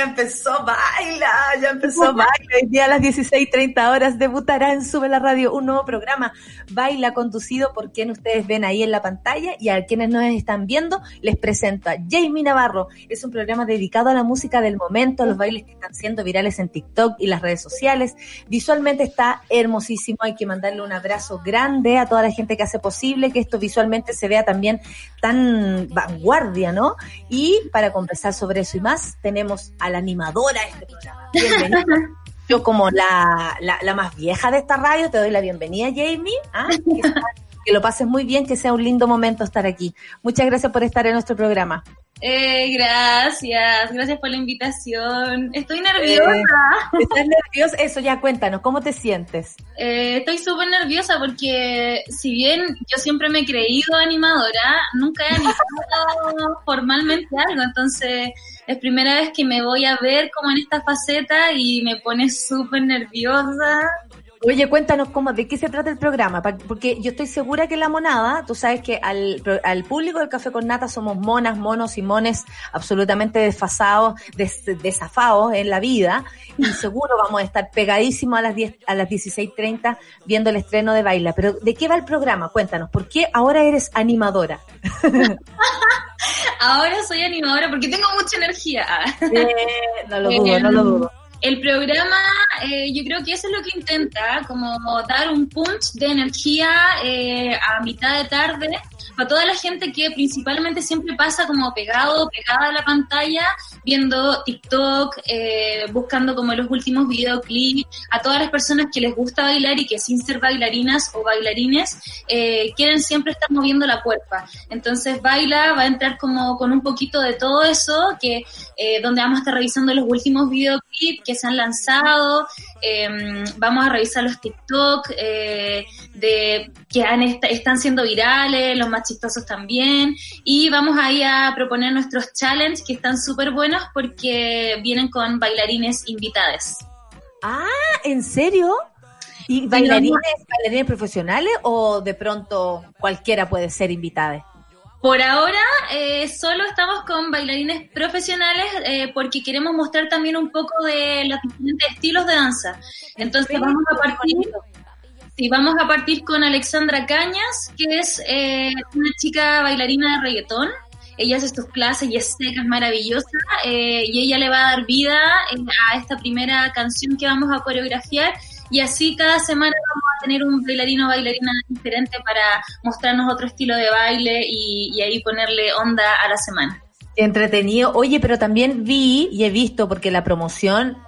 ya empezó Baila, ya empezó Baila. Hoy día a las 16.30 horas debutará en Sube la Radio un nuevo programa, Baila, conducido por quien ustedes ven ahí en la pantalla y a quienes nos están viendo, les presento a Jamie Navarro. Es un programa dedicado a la música del momento, a los bailes que están siendo virales en TikTok y las redes sociales. Visualmente está hermosísimo, hay que mandarle un abrazo grande a toda la gente que hace posible que esto visualmente se vea también tan vanguardia, ¿no? Y para conversar sobre eso y más, tenemos a la animadora de este programa. Bienvenida. Yo como la, la, la más vieja de esta radio, te doy la bienvenida, Jamie. ¿ah? Que, que lo pases muy bien, que sea un lindo momento estar aquí. Muchas gracias por estar en nuestro programa. Eh, gracias, gracias por la invitación. Estoy nerviosa. Eh, ¿Estás nerviosa? Eso ya cuéntanos, ¿cómo te sientes? Eh, estoy súper nerviosa porque si bien yo siempre me he creído animadora, nunca he animado formalmente algo, entonces es primera vez que me voy a ver como en esta faceta y me pone súper nerviosa. Oye, cuéntanos cómo, de qué se trata el programa, porque yo estoy segura que la monada, tú sabes que al, al público del Café con Nata somos monas, monos y mones absolutamente desfasados, des- desafados en la vida, y seguro vamos a estar pegadísimos a las 10, a las 16.30 viendo el estreno de Baila. Pero, ¿de qué va el programa? Cuéntanos, ¿por qué ahora eres animadora? Ahora soy animadora porque tengo mucha energía. no lo dudo, no lo dudo. El programa, eh, yo creo que eso es lo que intenta, como dar un punch de energía eh, a mitad de tarde para toda la gente que principalmente siempre pasa como pegado, pegada a la pantalla, viendo TikTok, eh, buscando como los últimos videoclips, a todas las personas que les gusta bailar y que sin ser bailarinas o bailarines eh, quieren siempre estar moviendo la cuerpa. Entonces Baila va a entrar como con un poquito de todo eso, que eh, donde vamos a estar revisando los últimos videoclips que se han lanzado, eh, vamos a revisar los TikTok eh, de que han est- están siendo virales, los más chistosos también, y vamos ahí a proponer nuestros challenges que están súper buenos porque vienen con bailarines invitados. Ah, ¿en serio? ¿Y bailarines, bailarines profesionales o de pronto cualquiera puede ser invitada? Por ahora eh, solo estamos con bailarines profesionales eh, porque queremos mostrar también un poco de los diferentes estilos de danza. Entonces vamos a partir, sí, vamos a partir con Alexandra Cañas, que es eh, una chica bailarina de reggaetón. Ella hace sus clases y es seca, es maravillosa, eh, y ella le va a dar vida eh, a esta primera canción que vamos a coreografiar y así cada semana vamos a tener un bailarino o bailarina diferente para mostrarnos otro estilo de baile y, y ahí ponerle onda a la semana. Entretenido. Oye, pero también vi y he visto, porque la promoción,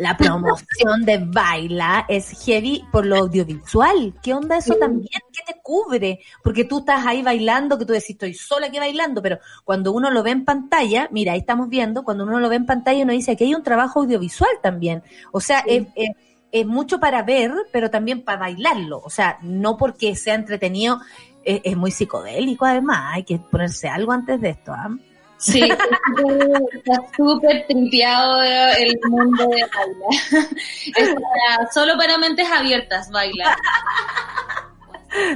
la promoción de Baila es heavy por lo audiovisual. ¿Qué onda eso también? ¿Qué te cubre? Porque tú estás ahí bailando, que tú decís, estoy sola aquí bailando, pero cuando uno lo ve en pantalla, mira, ahí estamos viendo, cuando uno lo ve en pantalla uno dice que hay un trabajo audiovisual también. O sea, es, es- es mucho para ver, pero también para bailarlo. O sea, no porque sea entretenido, es, es muy psicodélico además, hay que ponerse algo antes de esto. ¿ah? Sí, está súper tripeado el mundo de baila. Es para- solo para mentes abiertas baila.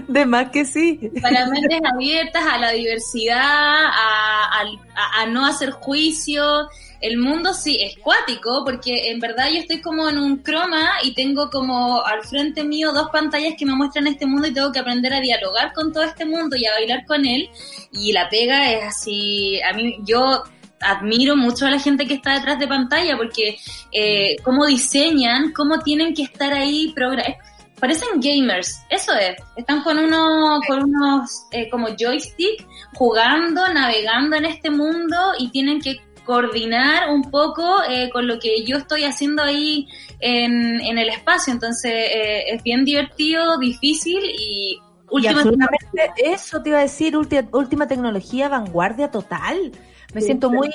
De más que sí. Para mentes abiertas a la diversidad, a, al- a- a no hacer juicio. El mundo sí es cuático, porque en verdad yo estoy como en un croma y tengo como al frente mío dos pantallas que me muestran este mundo y tengo que aprender a dialogar con todo este mundo y a bailar con él. Y la pega es así, a mí yo admiro mucho a la gente que está detrás de pantalla porque eh, cómo diseñan, cómo tienen que estar ahí parecen gamers, eso es, están con unos, con unos eh, como joystick jugando, navegando en este mundo y tienen que coordinar un poco eh, con lo que yo estoy haciendo ahí en, en el espacio, entonces eh, es bien divertido, difícil y última eso te iba a decir, última, última tecnología, vanguardia total. Me siento muy,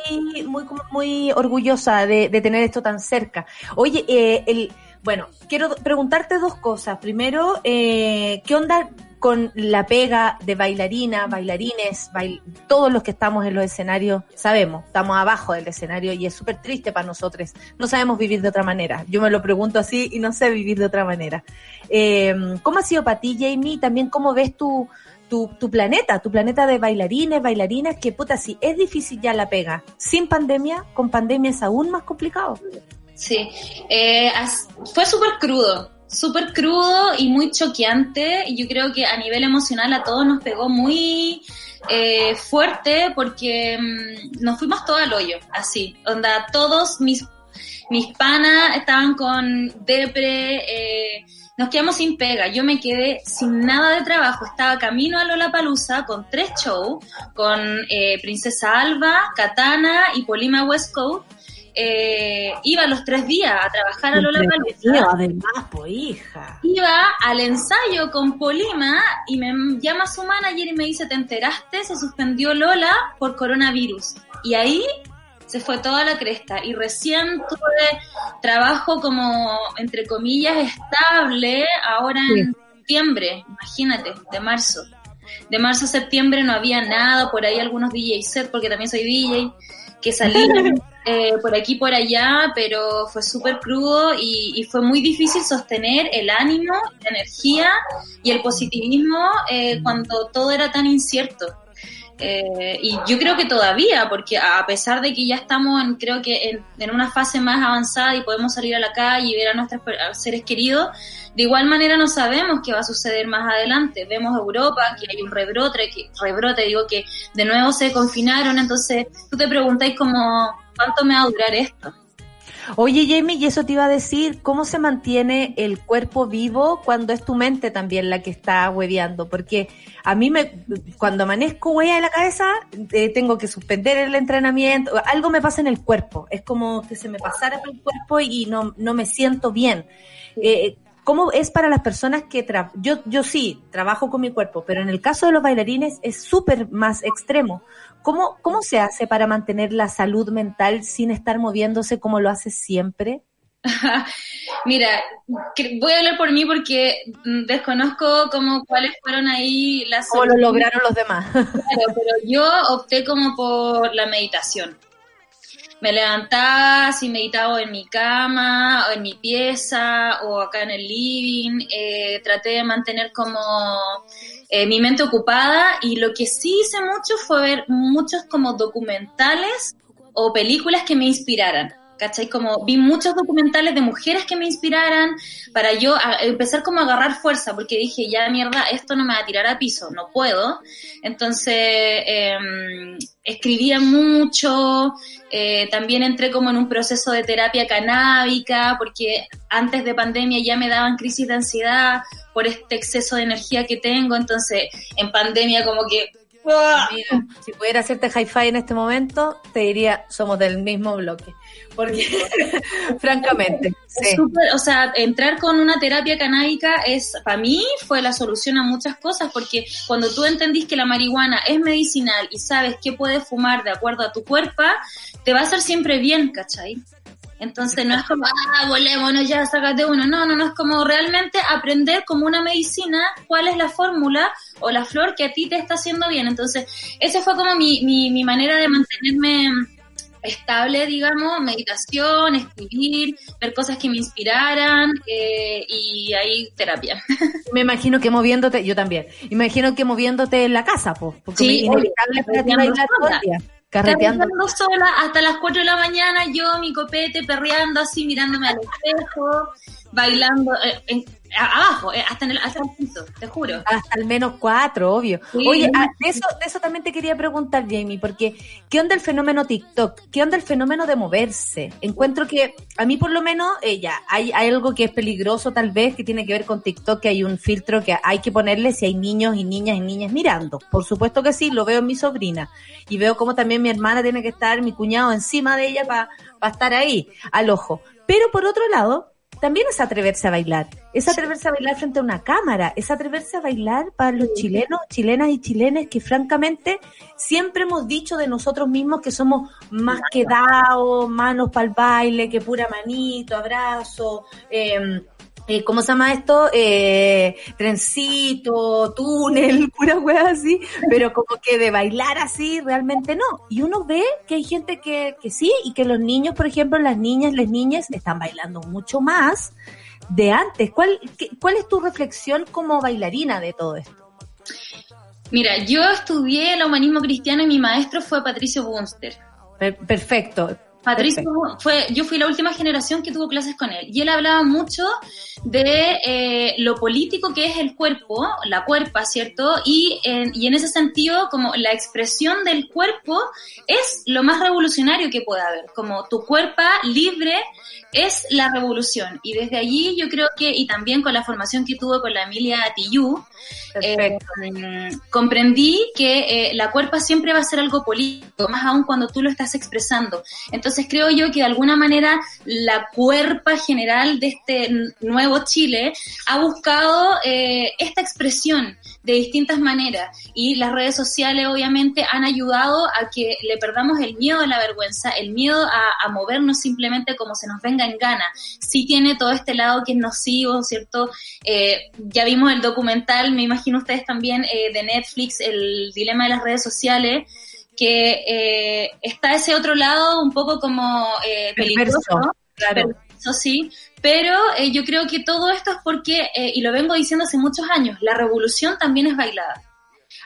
muy, muy orgullosa de, de tener esto tan cerca. Oye, eh, el, bueno, quiero preguntarte dos cosas. Primero, eh, ¿qué onda con la pega de bailarina, bailarines, bail- todos los que estamos en los escenarios sabemos, estamos abajo del escenario y es súper triste para nosotros. No sabemos vivir de otra manera. Yo me lo pregunto así y no sé vivir de otra manera. Eh, ¿Cómo ha sido para ti, Jamie? También, ¿cómo ves tu, tu, tu planeta, tu planeta de bailarines, bailarinas, que puta, sí, es difícil ya la pega. Sin pandemia, con pandemia es aún más complicado. Sí, eh, fue súper crudo, súper crudo y muy choqueante. Yo creo que a nivel emocional a todos nos pegó muy eh, fuerte porque mm, nos fuimos todos al hoyo, así. Onda, todos mis, mis panas estaban con depre, eh, nos quedamos sin pega. Yo me quedé sin nada de trabajo. Estaba camino a Lollapalooza con tres shows, con eh, Princesa Alba, Katana y Polima West Coast. Eh, iba los tres días a trabajar a Lollapalooza. Entretenido, Además, pues hija. Iba al ensayo con Polima y me llama su manager y me dice, ¿te enteraste? Se suspendió Lola por coronavirus. Y ahí se fue toda la cresta. Y recién tuve trabajo como, entre comillas, estable ahora en septiembre, imagínate, de marzo. De marzo a septiembre no había nada, por ahí algunos DJ set, porque también soy DJ, que salían eh, por aquí por allá, pero fue súper crudo y, fue muy difícil sostener el ánimo, la energía y el positivismo eh, cuando todo era tan incierto. Eh, y yo creo que todavía, porque a pesar de que ya estamos, en, creo que en, una fase más avanzada y podemos salir a la calle y ver a nuestros seres queridos, de igual manera no sabemos qué va a suceder más adelante. Vemos Europa, que hay un rebrote, que, rebrote, digo que de nuevo se confinaron, entonces tú te preguntáis como, ¿cuánto me va a durar esto? Oye, Jamie, y eso te iba a decir, ¿cómo se mantiene el cuerpo vivo cuando es tu mente también la que está hueveando? Porque a mí me, cuando amanezco hueá en la cabeza, eh, tengo que suspender el entrenamiento, algo me pasa en el cuerpo, es como que se me pasara por el cuerpo y no, no me siento bien. Eh, ¿Cómo es para las personas que tra yo yo sí trabajo con mi cuerpo, pero en el caso de los bailarines es súper más extremo. ¿Cómo cómo se hace para mantener la salud mental sin estar moviéndose como lo haces siempre? Mira, voy a hablar por mí porque mm, desconozco como cuáles fueron ahí las ¿Cómo lo lograron los demás? Claro, pero yo opté como por la meditación. Me levantaba, así meditaba en mi cama, o en mi pieza, o acá en el living. eh, traté de mantener como eh, mi mente ocupada y lo que sí hice mucho fue ver muchos como documentales o películas que me inspiraran. ¿Cachai? Como vi muchos documentales de mujeres que me inspiraran para yo a- empezar como a agarrar fuerza, porque dije, ya mierda, esto no me va a tirar a piso, no puedo. Entonces, em, escribía mucho, eh, también entré como en un proceso de terapia canábica, porque antes de pandemia ya me daban crisis de ansiedad por este exceso de energía que tengo, entonces en pandemia como que... Mira, si pudiera hacerte hi-fi en este momento, te diría, somos del mismo bloque. Porque, francamente, sí. o sea, entrar con una terapia canábica es, para mí, fue la solución a muchas cosas, porque cuando tú entendís que la marihuana es medicinal y sabes qué puedes fumar de acuerdo a tu cuerpo, te va a hacer siempre bien, ¿cachai? Entonces no es como, ah, volémonos ya, sácate uno. No, no, no, es como realmente aprender como una medicina cuál es la fórmula o la flor que a ti te está haciendo bien. Entonces, esa fue como mi, mi, mi manera de mantenerme estable, digamos, meditación, escribir, ver cosas que me inspiraran eh, y ahí terapia. Me imagino que moviéndote, yo también, imagino que moviéndote en la casa, pues, porque Sí, inevitable carreteando sola. hasta las 4 de la mañana, yo, mi copete, perreando así, mirándome al espejo, bailando eh, abajo, eh, hasta, en el, hasta el piso, te juro. Hasta al menos cuatro, obvio. Sí. Oye, ah, de eso, de eso también te quería preguntar, Jamie, porque ¿qué onda el fenómeno TikTok? ¿Qué onda el fenómeno de moverse? Encuentro que, a mí por lo menos, eh, ya, hay, hay algo que es peligroso tal vez, que tiene que ver con TikTok, que hay un filtro que hay que ponerle si hay niños y niñas y niñas mirando. Por supuesto que sí, lo veo en mi sobrina. Y veo como también mi hermana tiene que estar, mi cuñado encima de ella para estar ahí, al ojo. Pero por otro lado, también es atreverse a bailar. Es atreverse a bailar frente a una cámara. Es atreverse a bailar para los chilenos, chilenas y chilenes que francamente siempre hemos dicho de nosotros mismos que somos más quedados, manos para el baile, que pura manito, abrazo, eh, eh, ¿cómo se llama esto? Eh, trencito, túnel, pura wea así, pero como que de bailar así realmente no. Y uno ve que hay gente que, que sí, y que los niños, por ejemplo, las niñas, las niñas están bailando mucho más de antes. ¿Cuál, qué- cuál es tu reflexión como bailarina de todo esto? Mira, yo estudié el humanismo cristiano y mi maestro fue Patricio Bunster. Per- Perfecto. Patricio Perfecto. fue, yo fui la última generación que tuvo clases con él y él hablaba mucho de eh, lo político que es el cuerpo, la cuerpa, ¿cierto? Y en, y en ese sentido, como la expresión del cuerpo es lo más revolucionario que puede haber, como tu cuerpo libre es la revolución. Y desde allí yo creo que, y también con la formación que tuve con la Emilia Tillú, eh, mm, comprendí que eh, la cuerpa siempre va a ser algo político, más aún cuando tú lo estás expresando. Entonces creo yo que de alguna manera la cuerpa general de este nuevo Chile ha buscado eh, esta expresión de distintas maneras y las redes sociales obviamente han ayudado a que le perdamos el miedo a la vergüenza, el miedo a, a movernos simplemente como se nos venga en gana. Sí tiene todo este lado que es nocivo, ¿cierto? Eh, ya vimos el documental, me imagino ustedes también, eh, de Netflix, el dilema de las redes sociales, que eh, está ese otro lado un poco como eh, peligroso, Perverso, claro. perverso, sí, pero eh, yo creo que todo esto es porque, eh, y lo vengo diciendo hace muchos años, la revolución también es bailada.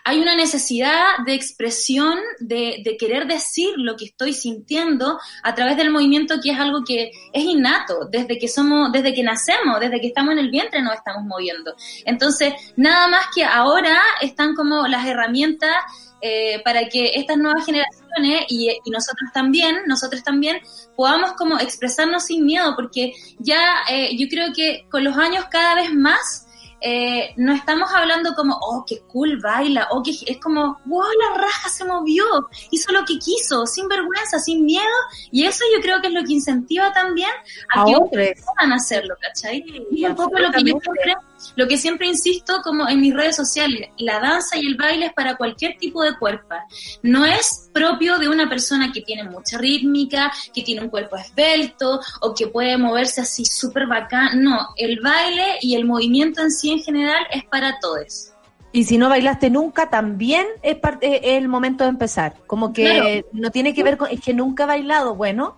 Hay una necesidad de expresión, de, de querer decir lo que estoy sintiendo a través del movimiento que es algo que es innato, desde que somos, desde que nacemos, desde que estamos en el vientre nos estamos moviendo. Entonces, nada más que ahora están como las herramientas eh, para que estas nuevas generaciones y, y nosotros también, nosotros también podamos como expresarnos sin miedo, porque ya eh, yo creo que con los años cada vez más eh, no estamos hablando como, oh, qué cool baila, o que es como, wow, la raja se movió, hizo lo que quiso, sin vergüenza, sin miedo, y eso yo creo que es lo que incentiva también a, A que otros. puedan hacerlo, ¿cachai? Y es un poco lo que yo siempre, lo que siempre insisto como en mis redes sociales, la danza y el baile es para cualquier tipo de cuerpo, no es propio de una persona que tiene mucha rítmica, que tiene un cuerpo esbelto o que puede moverse así súper bacán, no, el baile y el movimiento en sí en general es para todos. Y si no bailaste nunca, también es, parte, es el momento de empezar. Como que Claro. no tiene que ver con, es que nunca he bailado, bueno.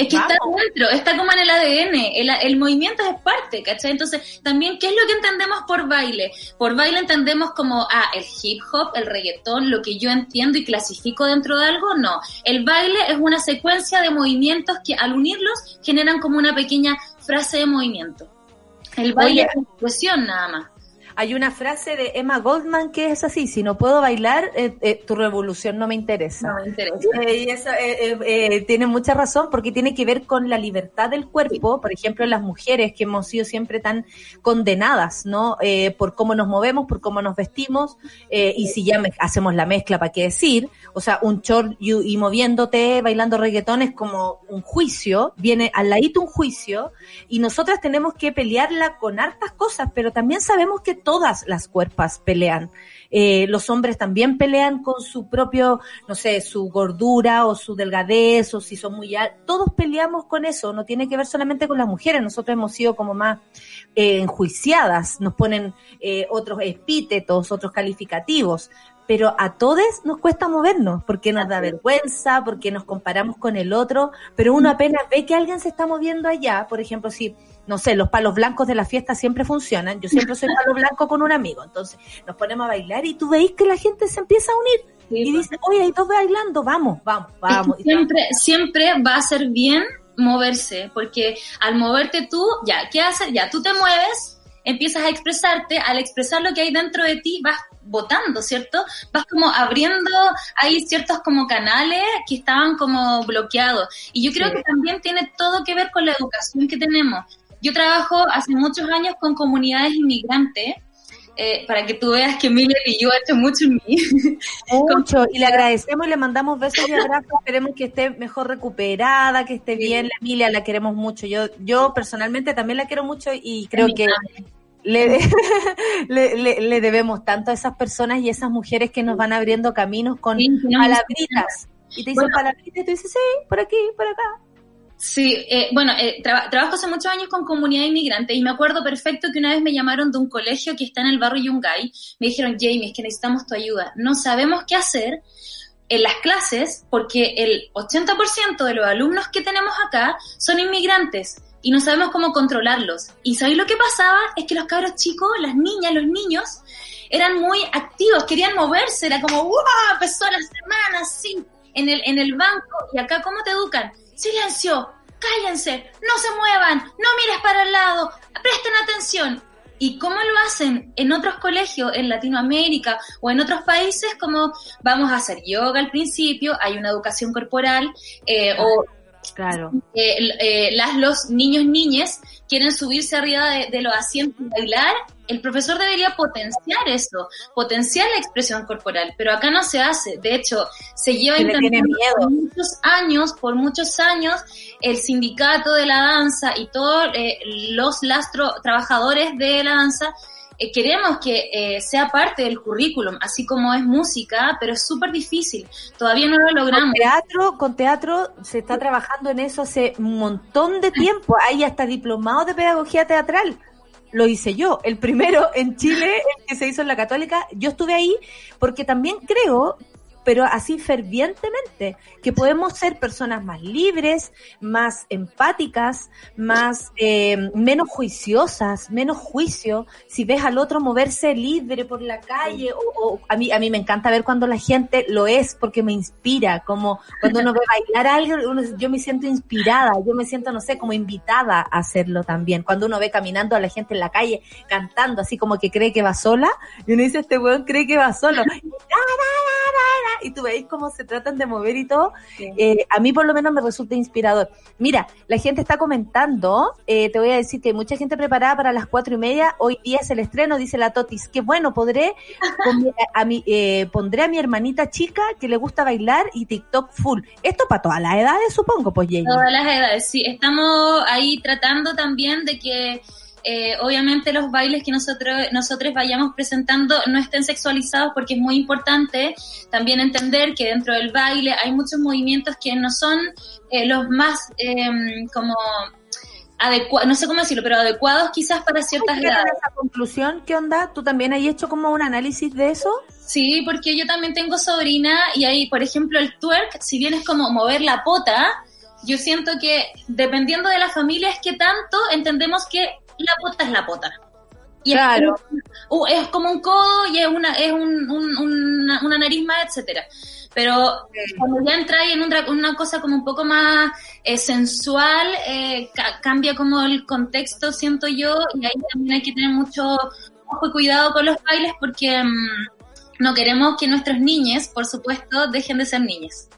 Es que está dentro, está como en el ADN, el, el movimiento es parte, ¿cachai? Entonces, también, ¿qué es lo que entendemos por baile? Por baile entendemos como, ah, el hip hop, el reggaetón, lo que yo entiendo y clasifico dentro de algo, no. El baile es una secuencia de movimientos que al unirlos generan como una pequeña frase de movimiento. El baile Oye. es expresión nada más. Hay una frase de Emma Goldman que es así, si no puedo bailar, eh, eh, tu revolución no me interesa. No me interesa. Eh, y eso eh, eh, eh, tiene mucha razón porque tiene que ver con la libertad del cuerpo, por ejemplo, las mujeres que hemos sido siempre tan condenadas, ¿no? Por cómo nos movemos, por cómo nos vestimos, y si ya me- hacemos la mezcla, ¿para qué decir? O sea, un short y, y moviéndote, bailando reggaetón es como un juicio, viene al ladito un juicio, y nosotras tenemos que pelearla con hartas cosas, pero también sabemos que todas las cuerpas pelean. Eh, los hombres también pelean con su propio, no sé, su gordura o su delgadez o si son muy altos. Todos peleamos con eso, no tiene que ver solamente con las mujeres. Nosotros hemos sido como más eh, enjuiciadas, nos ponen eh, otros epítetos, otros calificativos. Pero a todos nos cuesta movernos porque nos da vergüenza, porque nos comparamos con el otro, pero uno apenas ve que alguien se está moviendo allá, por ejemplo, si no sé, los palos blancos de la fiesta siempre funcionan. Yo siempre soy palo blanco con un amigo. Entonces nos ponemos a bailar y tú veis que la gente se empieza a unir. y dice, oye, hay dos bailando, vamos, vamos, vamos. Es que siempre, siempre va a ser bien moverse, porque al moverte tú, ya, ¿qué haces? Ya, tú te mueves, empiezas a expresarte, al expresar lo que hay dentro de ti, vas votando, ¿cierto? Vas como abriendo, hay ciertos como canales que estaban como bloqueados. Y yo creo Sí. que también tiene todo que ver con la educación que tenemos. Yo trabajo hace muchos años con comunidades inmigrantes, eh, para que tú veas que Emilia y yo hecho mucho en mí. Mucho, y le agradecemos y le mandamos besos y abrazos. Esperemos que esté mejor recuperada, que esté bien. La Emilia la queremos mucho. Yo, yo personalmente también la quiero mucho y creo que le, le, le- le debemos tanto a esas personas y esas mujeres que nos van abriendo caminos con Sí, palabritas. Y te dicen Bueno. palabritas y tú dices, sí, por aquí, por acá. Sí, eh, bueno, eh, traba- trabajo hace muchos años con comunidad inmigrante y me acuerdo perfecto que una vez me llamaron de un colegio que está en el barrio Yungay. Me dijeron, Jamie, es que necesitamos tu ayuda. No sabemos qué hacer en las clases porque el 80% de los alumnos que tenemos acá son inmigrantes y no sabemos cómo controlarlos. Y ¿sabéis lo que pasaba? Es que los cabros chicos, las niñas, los niños, eran muy activos, querían moverse, era como, ¡wow! Empezó la semana así, en el, en el banco, y acá, ¿cómo te educan? Silencio, cállense, no se muevan, no mires para el lado, presten atención. ¿Y cómo lo hacen en otros colegios, en Latinoamérica o en otros países? Como vamos a hacer yoga al principio, hay una educación corporal, eh, o Claro. eh, eh, las, los niños, niñas quieren subirse arriba de, de los asientos y bailar, el profesor debería potenciar eso, potenciar la expresión corporal, pero acá no se hace. De hecho, se lleva Se intentando por muchos años, por muchos años, el sindicato de la danza y todos eh, los lastro trabajadores de la danza eh, queremos que eh, sea parte del currículum, así como es música, pero es súper difícil. Todavía no lo Con logramos. teatro, con teatro se está trabajando en eso hace un montón de tiempo. Hay hasta diplomados de pedagogía teatral. Lo hice yo, el primero en Chile, el que se hizo en la Católica. Yo estuve ahí porque también creo, pero así fervientemente, que podemos ser personas más libres, más empáticas, más eh, menos juiciosas, menos juicio. Si ves al otro moverse libre por la calle, o, a mí a mí me encanta ver cuando la gente lo es porque me inspira, como cuando uno ve bailar a alguien, uno- yo me siento inspirada, yo me siento no sé, como invitada a hacerlo también. Cuando uno ve caminando a la gente en la calle cantando así como que cree que va sola, y uno dice este weón cree que va solo. Y tú veis cómo se tratan de mover y todo. Eh, a mí por lo menos me resulta inspirador. Mira, la gente está comentando, eh, te voy a decir que hay mucha gente preparada para las cuatro y media. Hoy día es el estreno, dice la Totis. Qué bueno, podré, pon- a mi, eh, pondré a mi hermanita chica que le gusta bailar y TikTok full. Esto para todas las edades, supongo, pues Jamie. Todas las edades, sí. Estamos ahí tratando también de que eh, obviamente los bailes que nosotros, nosotros vayamos presentando no estén sexualizados porque es muy importante también entender que dentro del baile hay muchos movimientos que no son eh, los más eh, como adecuados, no sé cómo decirlo, pero adecuados quizás para ciertas ¿Llegaron a edades. esa conclusión? ¿Qué onda? ¿Tú también has hecho como un análisis de eso? Sí, porque yo también tengo sobrina y ahí, por ejemplo, el twerk, si bien es como mover la pota, yo siento que dependiendo de la familia es que tanto entendemos que la pota es la pota. Y Claro. es, como, uh, es como un codo y es una, es un, un- una, una nariz más, etcétera. Pero cuando ya entra en una, una cosa como un poco más eh, sensual, eh, ca- cambia como el contexto, siento yo, y ahí también hay que tener mucho ojo y cuidado con los bailes porque mm, no queremos que nuestros niños, por supuesto, dejen de ser niñas.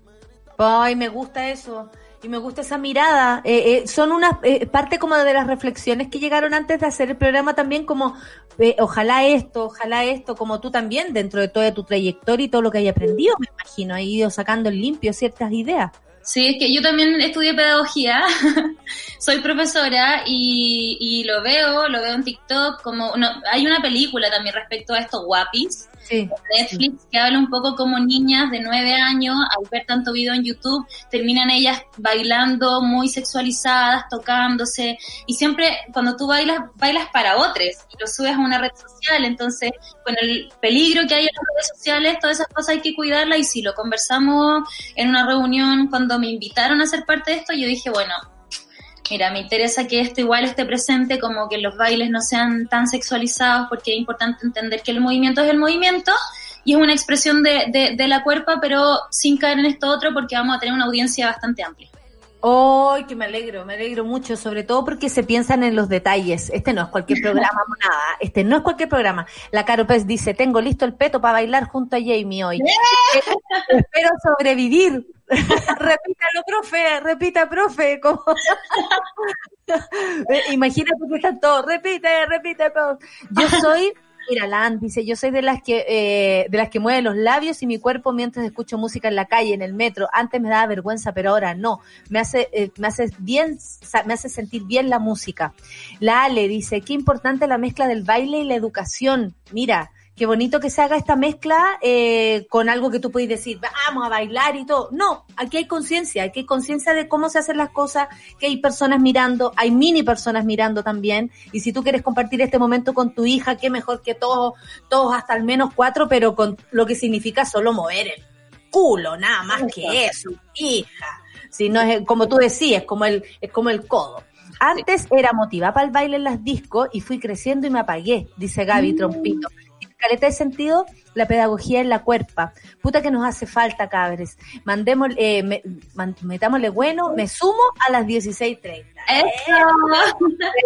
Ay, me gusta eso. Y me gusta esa mirada. Eh, eh, son una eh, parte como de las reflexiones que llegaron antes de hacer el programa también como eh, ojalá esto, ojalá esto, como tú también dentro de toda tu trayectoria y todo lo que hay aprendido, me imagino, has ido sacando en limpio ciertas ideas. Sí, es que yo también estudié pedagogía, soy profesora y, y lo veo, lo veo en TikTok, como no, hay una película también respecto a estos guapis, Netflix que habla un poco como niñas de nueve años, al ver tanto video en YouTube, terminan ellas bailando muy sexualizadas, tocándose, y siempre cuando tú bailas, bailas para otros y lo subes a una red social, entonces con el peligro que hay en las redes sociales, todas esas cosas hay que cuidarlas y si lo conversamos en una reunión cuando me invitaron a ser parte de esto, yo dije, bueno, Mira, me interesa que esto igual esté presente, como que los bailes no sean tan sexualizados, porque es importante entender que el movimiento es el movimiento y es una expresión de, de, de la cuerpa, pero sin caer en esto otro, porque vamos a tener una audiencia bastante amplia. ¡Ay, que me alegro! Me alegro mucho, sobre todo porque se piensan en los detalles. Este no es cualquier programa, nada. Este no es cualquier programa. La Caro Pez dice, tengo listo el peto para bailar junto a Jamie hoy. Espero sobrevivir. Repítalo, profe, repita, profe. Como... Eh, Imagínate que están todos, repite, repite. profe. Yo soy, mira, Lan dice, yo soy de las que eh, de las que mueve los labios y mi cuerpo mientras escucho música en la calle, en el metro. Antes me daba vergüenza, pero ahora no. Me hace, eh, me hace bien, me hace sentir bien la música. La Ale dice, qué importante la mezcla del baile y la educación. Mira, qué bonito que se haga esta mezcla eh, con algo que tú puedes decir, vamos a bailar y todo. No, aquí hay conciencia, aquí hay conciencia de cómo se hacen las cosas, que hay personas mirando, hay mini personas mirando también. Y si tú quieres compartir este momento con tu hija, qué mejor que todos, todos hasta al menos cuatro, pero con lo que significa solo mover el culo, nada más que eso, hija. Si no es como tú decías, es como el, es como el codo. Antes era motivada para el baile en las discos y fui creciendo y me apagué, dice Gaby Trompito. Caleta de sentido la pedagogía en la cuerpa. Puta que nos hace falta, cabres. Mandemos, eh, me- man- metámosle bueno, me sumo a las 16.30.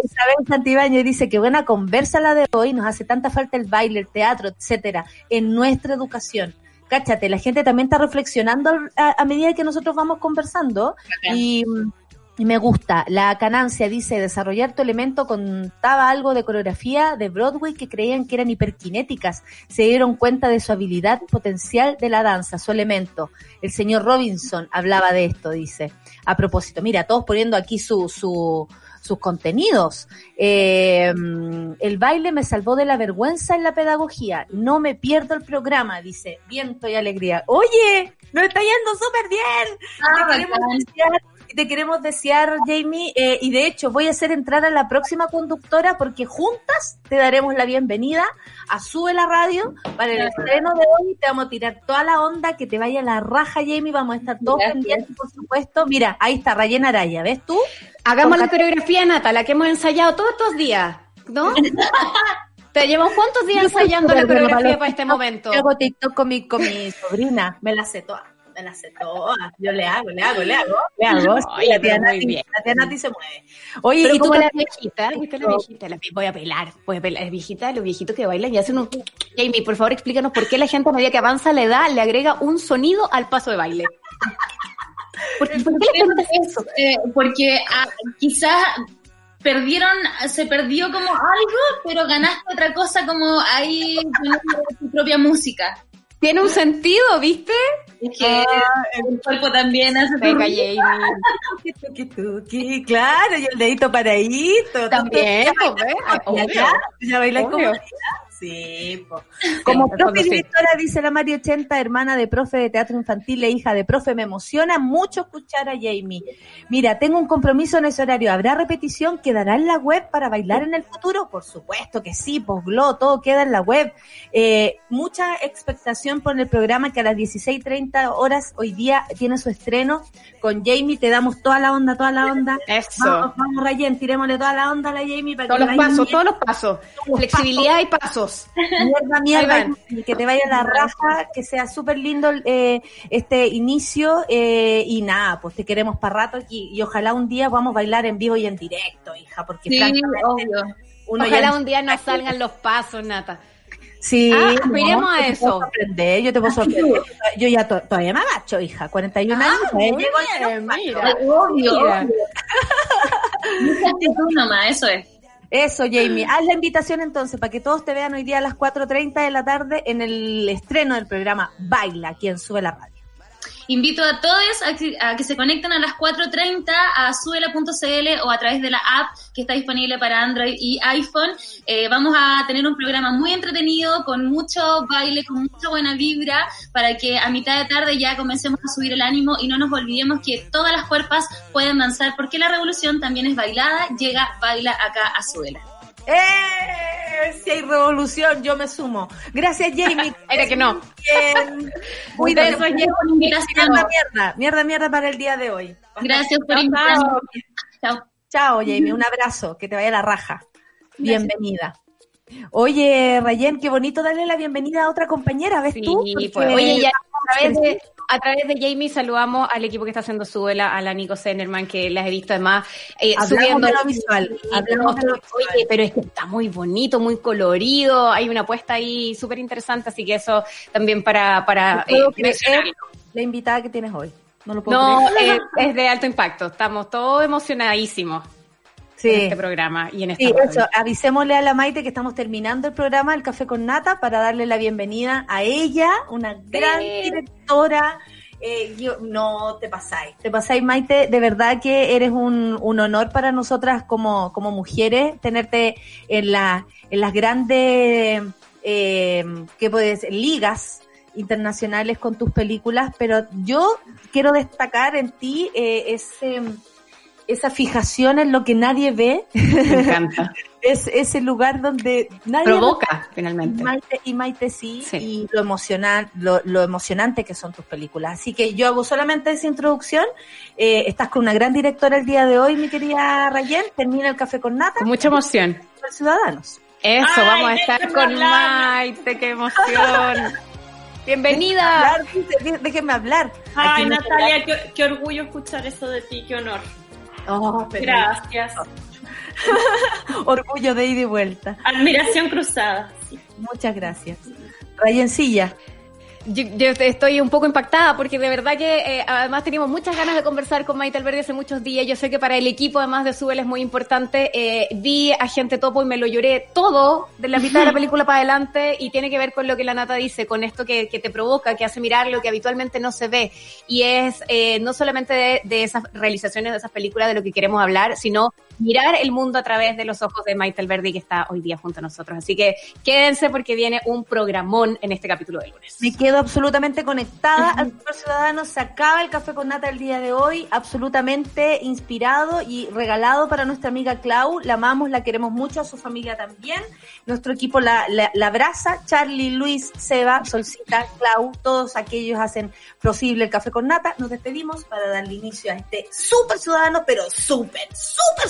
Isabel Santibáñez dice que buena conversa la de hoy, nos hace tanta falta el baile, el teatro, etcétera, en nuestra educación. Cáchate, la gente también está reflexionando a, a medida que nosotros vamos conversando y, y me gusta. La Canancia dice, desarrollar tu elemento contaba algo de coreografía de Broadway que creían que eran hiperkinéticas. Se dieron cuenta de su habilidad potencial de la danza, su elemento. El señor Robinson hablaba de esto, dice. A propósito, mira, todos poniendo aquí su, su, sus contenidos. Eh, el baile me salvó de la vergüenza en la pedagogía. No me pierdo el programa, dice. Viento y alegría. Oye, nos está yendo súper bien. Ah, te, queremos te queremos desear, Jamie, eh, y de hecho voy a hacer entrar a la próxima conductora porque juntas te daremos la bienvenida a Sube la Radio para el estreno de hoy. Te vamos a tirar toda la onda, que te vaya la raja, Jamie. Vamos a estar todos pendientes, por supuesto. Mira, ahí está Rayena Araya, ¿ves tú? Hagamos la coreografía, Nata, la que hemos ensayado todos estos días, ¿no? Te llevamos cuántos días ensayando la coreografía para este momento. Yo hago TikTok con mi, con mi sobrina, me la sé toda, me la sé toda. Yo le hago, le hago, le hago, le hago. Sí, la, tía Nati, bien. la tía Nati se mueve. Oye, Pero y tú la viejita, ¿viste la viejita? La- voy a pelar, voy a pelar. La viejita, los viejitos que bailan y hacen un... Jamie, por favor, explícanos por qué la gente a medida que avanza la edad le agrega un sonido al paso de baile. ¿Por, qué- por qué le preguntas eso? Eh, porque ah, quizás perdieron, se perdió como algo, pero ganaste otra cosa como ahí poniendo tu propia música. Tiene un sentido, ¿viste? Es que el cuerpo también hace Venga, Jamie. Claro, y el dedito paradito. También, ¿Ya pues. ¿Ya? ¿Ya bailas como? Sí, po. Como el profe sí. directora, dice la Mario 80, hermana de profe de teatro infantil e hija de profe, me emociona mucho escuchar a Jamie. Mira, tengo un compromiso en ese horario. ¿Habrá repetición? ¿Quedará en la web para bailar en el futuro? Por supuesto que sí, posglo, todo queda en la web. Eh, mucha expectación por el programa que a las 16.30 horas hoy día tiene su estreno. Con Jamie te damos toda la onda, toda la onda. Eso. Vamos, vamos, Rayen, tirémosle toda la onda a la Jamie para Todos que los pasos, bien. todos los pasos. los Flexibilidad y pasos. Mierda, mierda, y que te vaya la raja, que sea súper lindo eh, este inicio eh, y nada, pues te queremos para rato y ojalá un día podamos bailar en vivo y en directo, hija, porque Sí, obvio. uno Ojalá ya un día nos salgan los pasos, Nata. Sí, Ah, no, a yo te eso. puedo sorprender, yo te puedo sorprender. Yo ya to- todavía me agacho, hija, 41 años. todavía muy llego al bien, menos mira. Obvio, Mira. obvio. Mucha actitud nomás, eso es. Eso, Jamie. Haz la invitación entonces para que todos te vean hoy día a las 4.30 de la tarde en el estreno del programa Baila, quien sube la radio. Invito a todos a que, a que se conecten a las 4.30 a suela.cl o a través de la app que está disponible para Android y iPhone. Eh, vamos a tener un programa muy entretenido, con mucho baile, con mucha buena vibra, para que a mitad de tarde ya comencemos a subir el ánimo y no nos olvidemos que todas las cuerpas pueden danzar, porque la revolución también es bailada. Llega, baila acá a Suela. ¡Eh! Si hay revolución, yo me sumo. Gracias, Jamie. Era que no. Bien. Beso, invitación. Mierda, mierda. Mierda, mierda para el día de hoy. Gracias por invitarme. chao. Jamie. Un abrazo. Que te vaya la raja. Bienvenida. Oye, Rayen, qué bonito darle la bienvenida a otra compañera, ¿ves Sí, tú? pues. Porque- Oye, ya a través, de, a través de Jamie saludamos al equipo que está haciendo su vela, a la Nico Zenerman, que las he visto además eh, Hablamos subiendo. de lo visual, hablamos de lo Oye, pero es que está muy bonito, muy colorido, hay una apuesta ahí súper interesante, así que eso también para, para No eh, la invitada que tienes hoy. No lo puedo No, creer. eh, es de alto impacto, estamos todos emocionadísimos Sí. en este programa y en esta Sí, eso, avisémosle a la Maite que estamos terminando el programa El Café con Nata para darle la bienvenida a ella, una gran directora. Eh, yo, no te pasáis, te pasáis Maite, de verdad que eres un, un honor para nosotras como, como mujeres tenerte en, la, en las grandes, eh, ¿qué puedes decir? ligas internacionales con tus películas, pero yo quiero destacar en ti eh, ese esa fijación en lo que nadie ve. Me encanta. es ese lugar donde nadie Provoca, finalmente. y Maite, y Maite sí, Sí. y lo emocional, lo, lo emocionante que son tus películas. Así que yo hago solamente esa introducción. Eh, estás con una gran directora el día de hoy, mi querida Rayen. Termina el café con nata. Con mucha emoción. Ciudadanos. Eso, Ay, vamos a estar con hablar. Maite, qué emoción. Bienvenida. Hablar, Déjenme hablar. Ay, Natalia, qué, qué orgullo escuchar eso de ti, qué honor. Oh, Gracias. Orgullo de ida y vuelta. Admiración cruzada. sí. Muchas gracias. Rayencilla. Yo, yo estoy un poco impactada porque de verdad que eh, además teníamos muchas ganas de conversar con Maite Alberdi hace muchos días. Yo sé que para el equipo, además de Subel, es muy importante. Eh, vi a Gente Topo y me lo lloré todo de la mitad de la película para adelante y tiene que ver con lo que la Nata dice, con esto que, que te provoca, que hace mirar lo que habitualmente no se ve. Y es eh, no solamente de, de esas realizaciones de esas películas de lo que queremos hablar, sino mirar el mundo a través de los ojos de Maite Alberdi que está hoy día junto a nosotros. Así que quédense porque viene un programón en este capítulo de lunes. Me quedo absolutamente conectada al Super Ciudadano. Se acaba el café con nata el día de hoy, absolutamente inspirado y regalado para nuestra amiga Clau. La amamos, la queremos mucho, a su familia también. Nuestro equipo la, la, la abraza. Charlie, Luis, Seba, Solcita, Clau, todos aquellos hacen posible el café con nata. Nos despedimos para darle inicio a este Super Ciudadano, pero súper, súper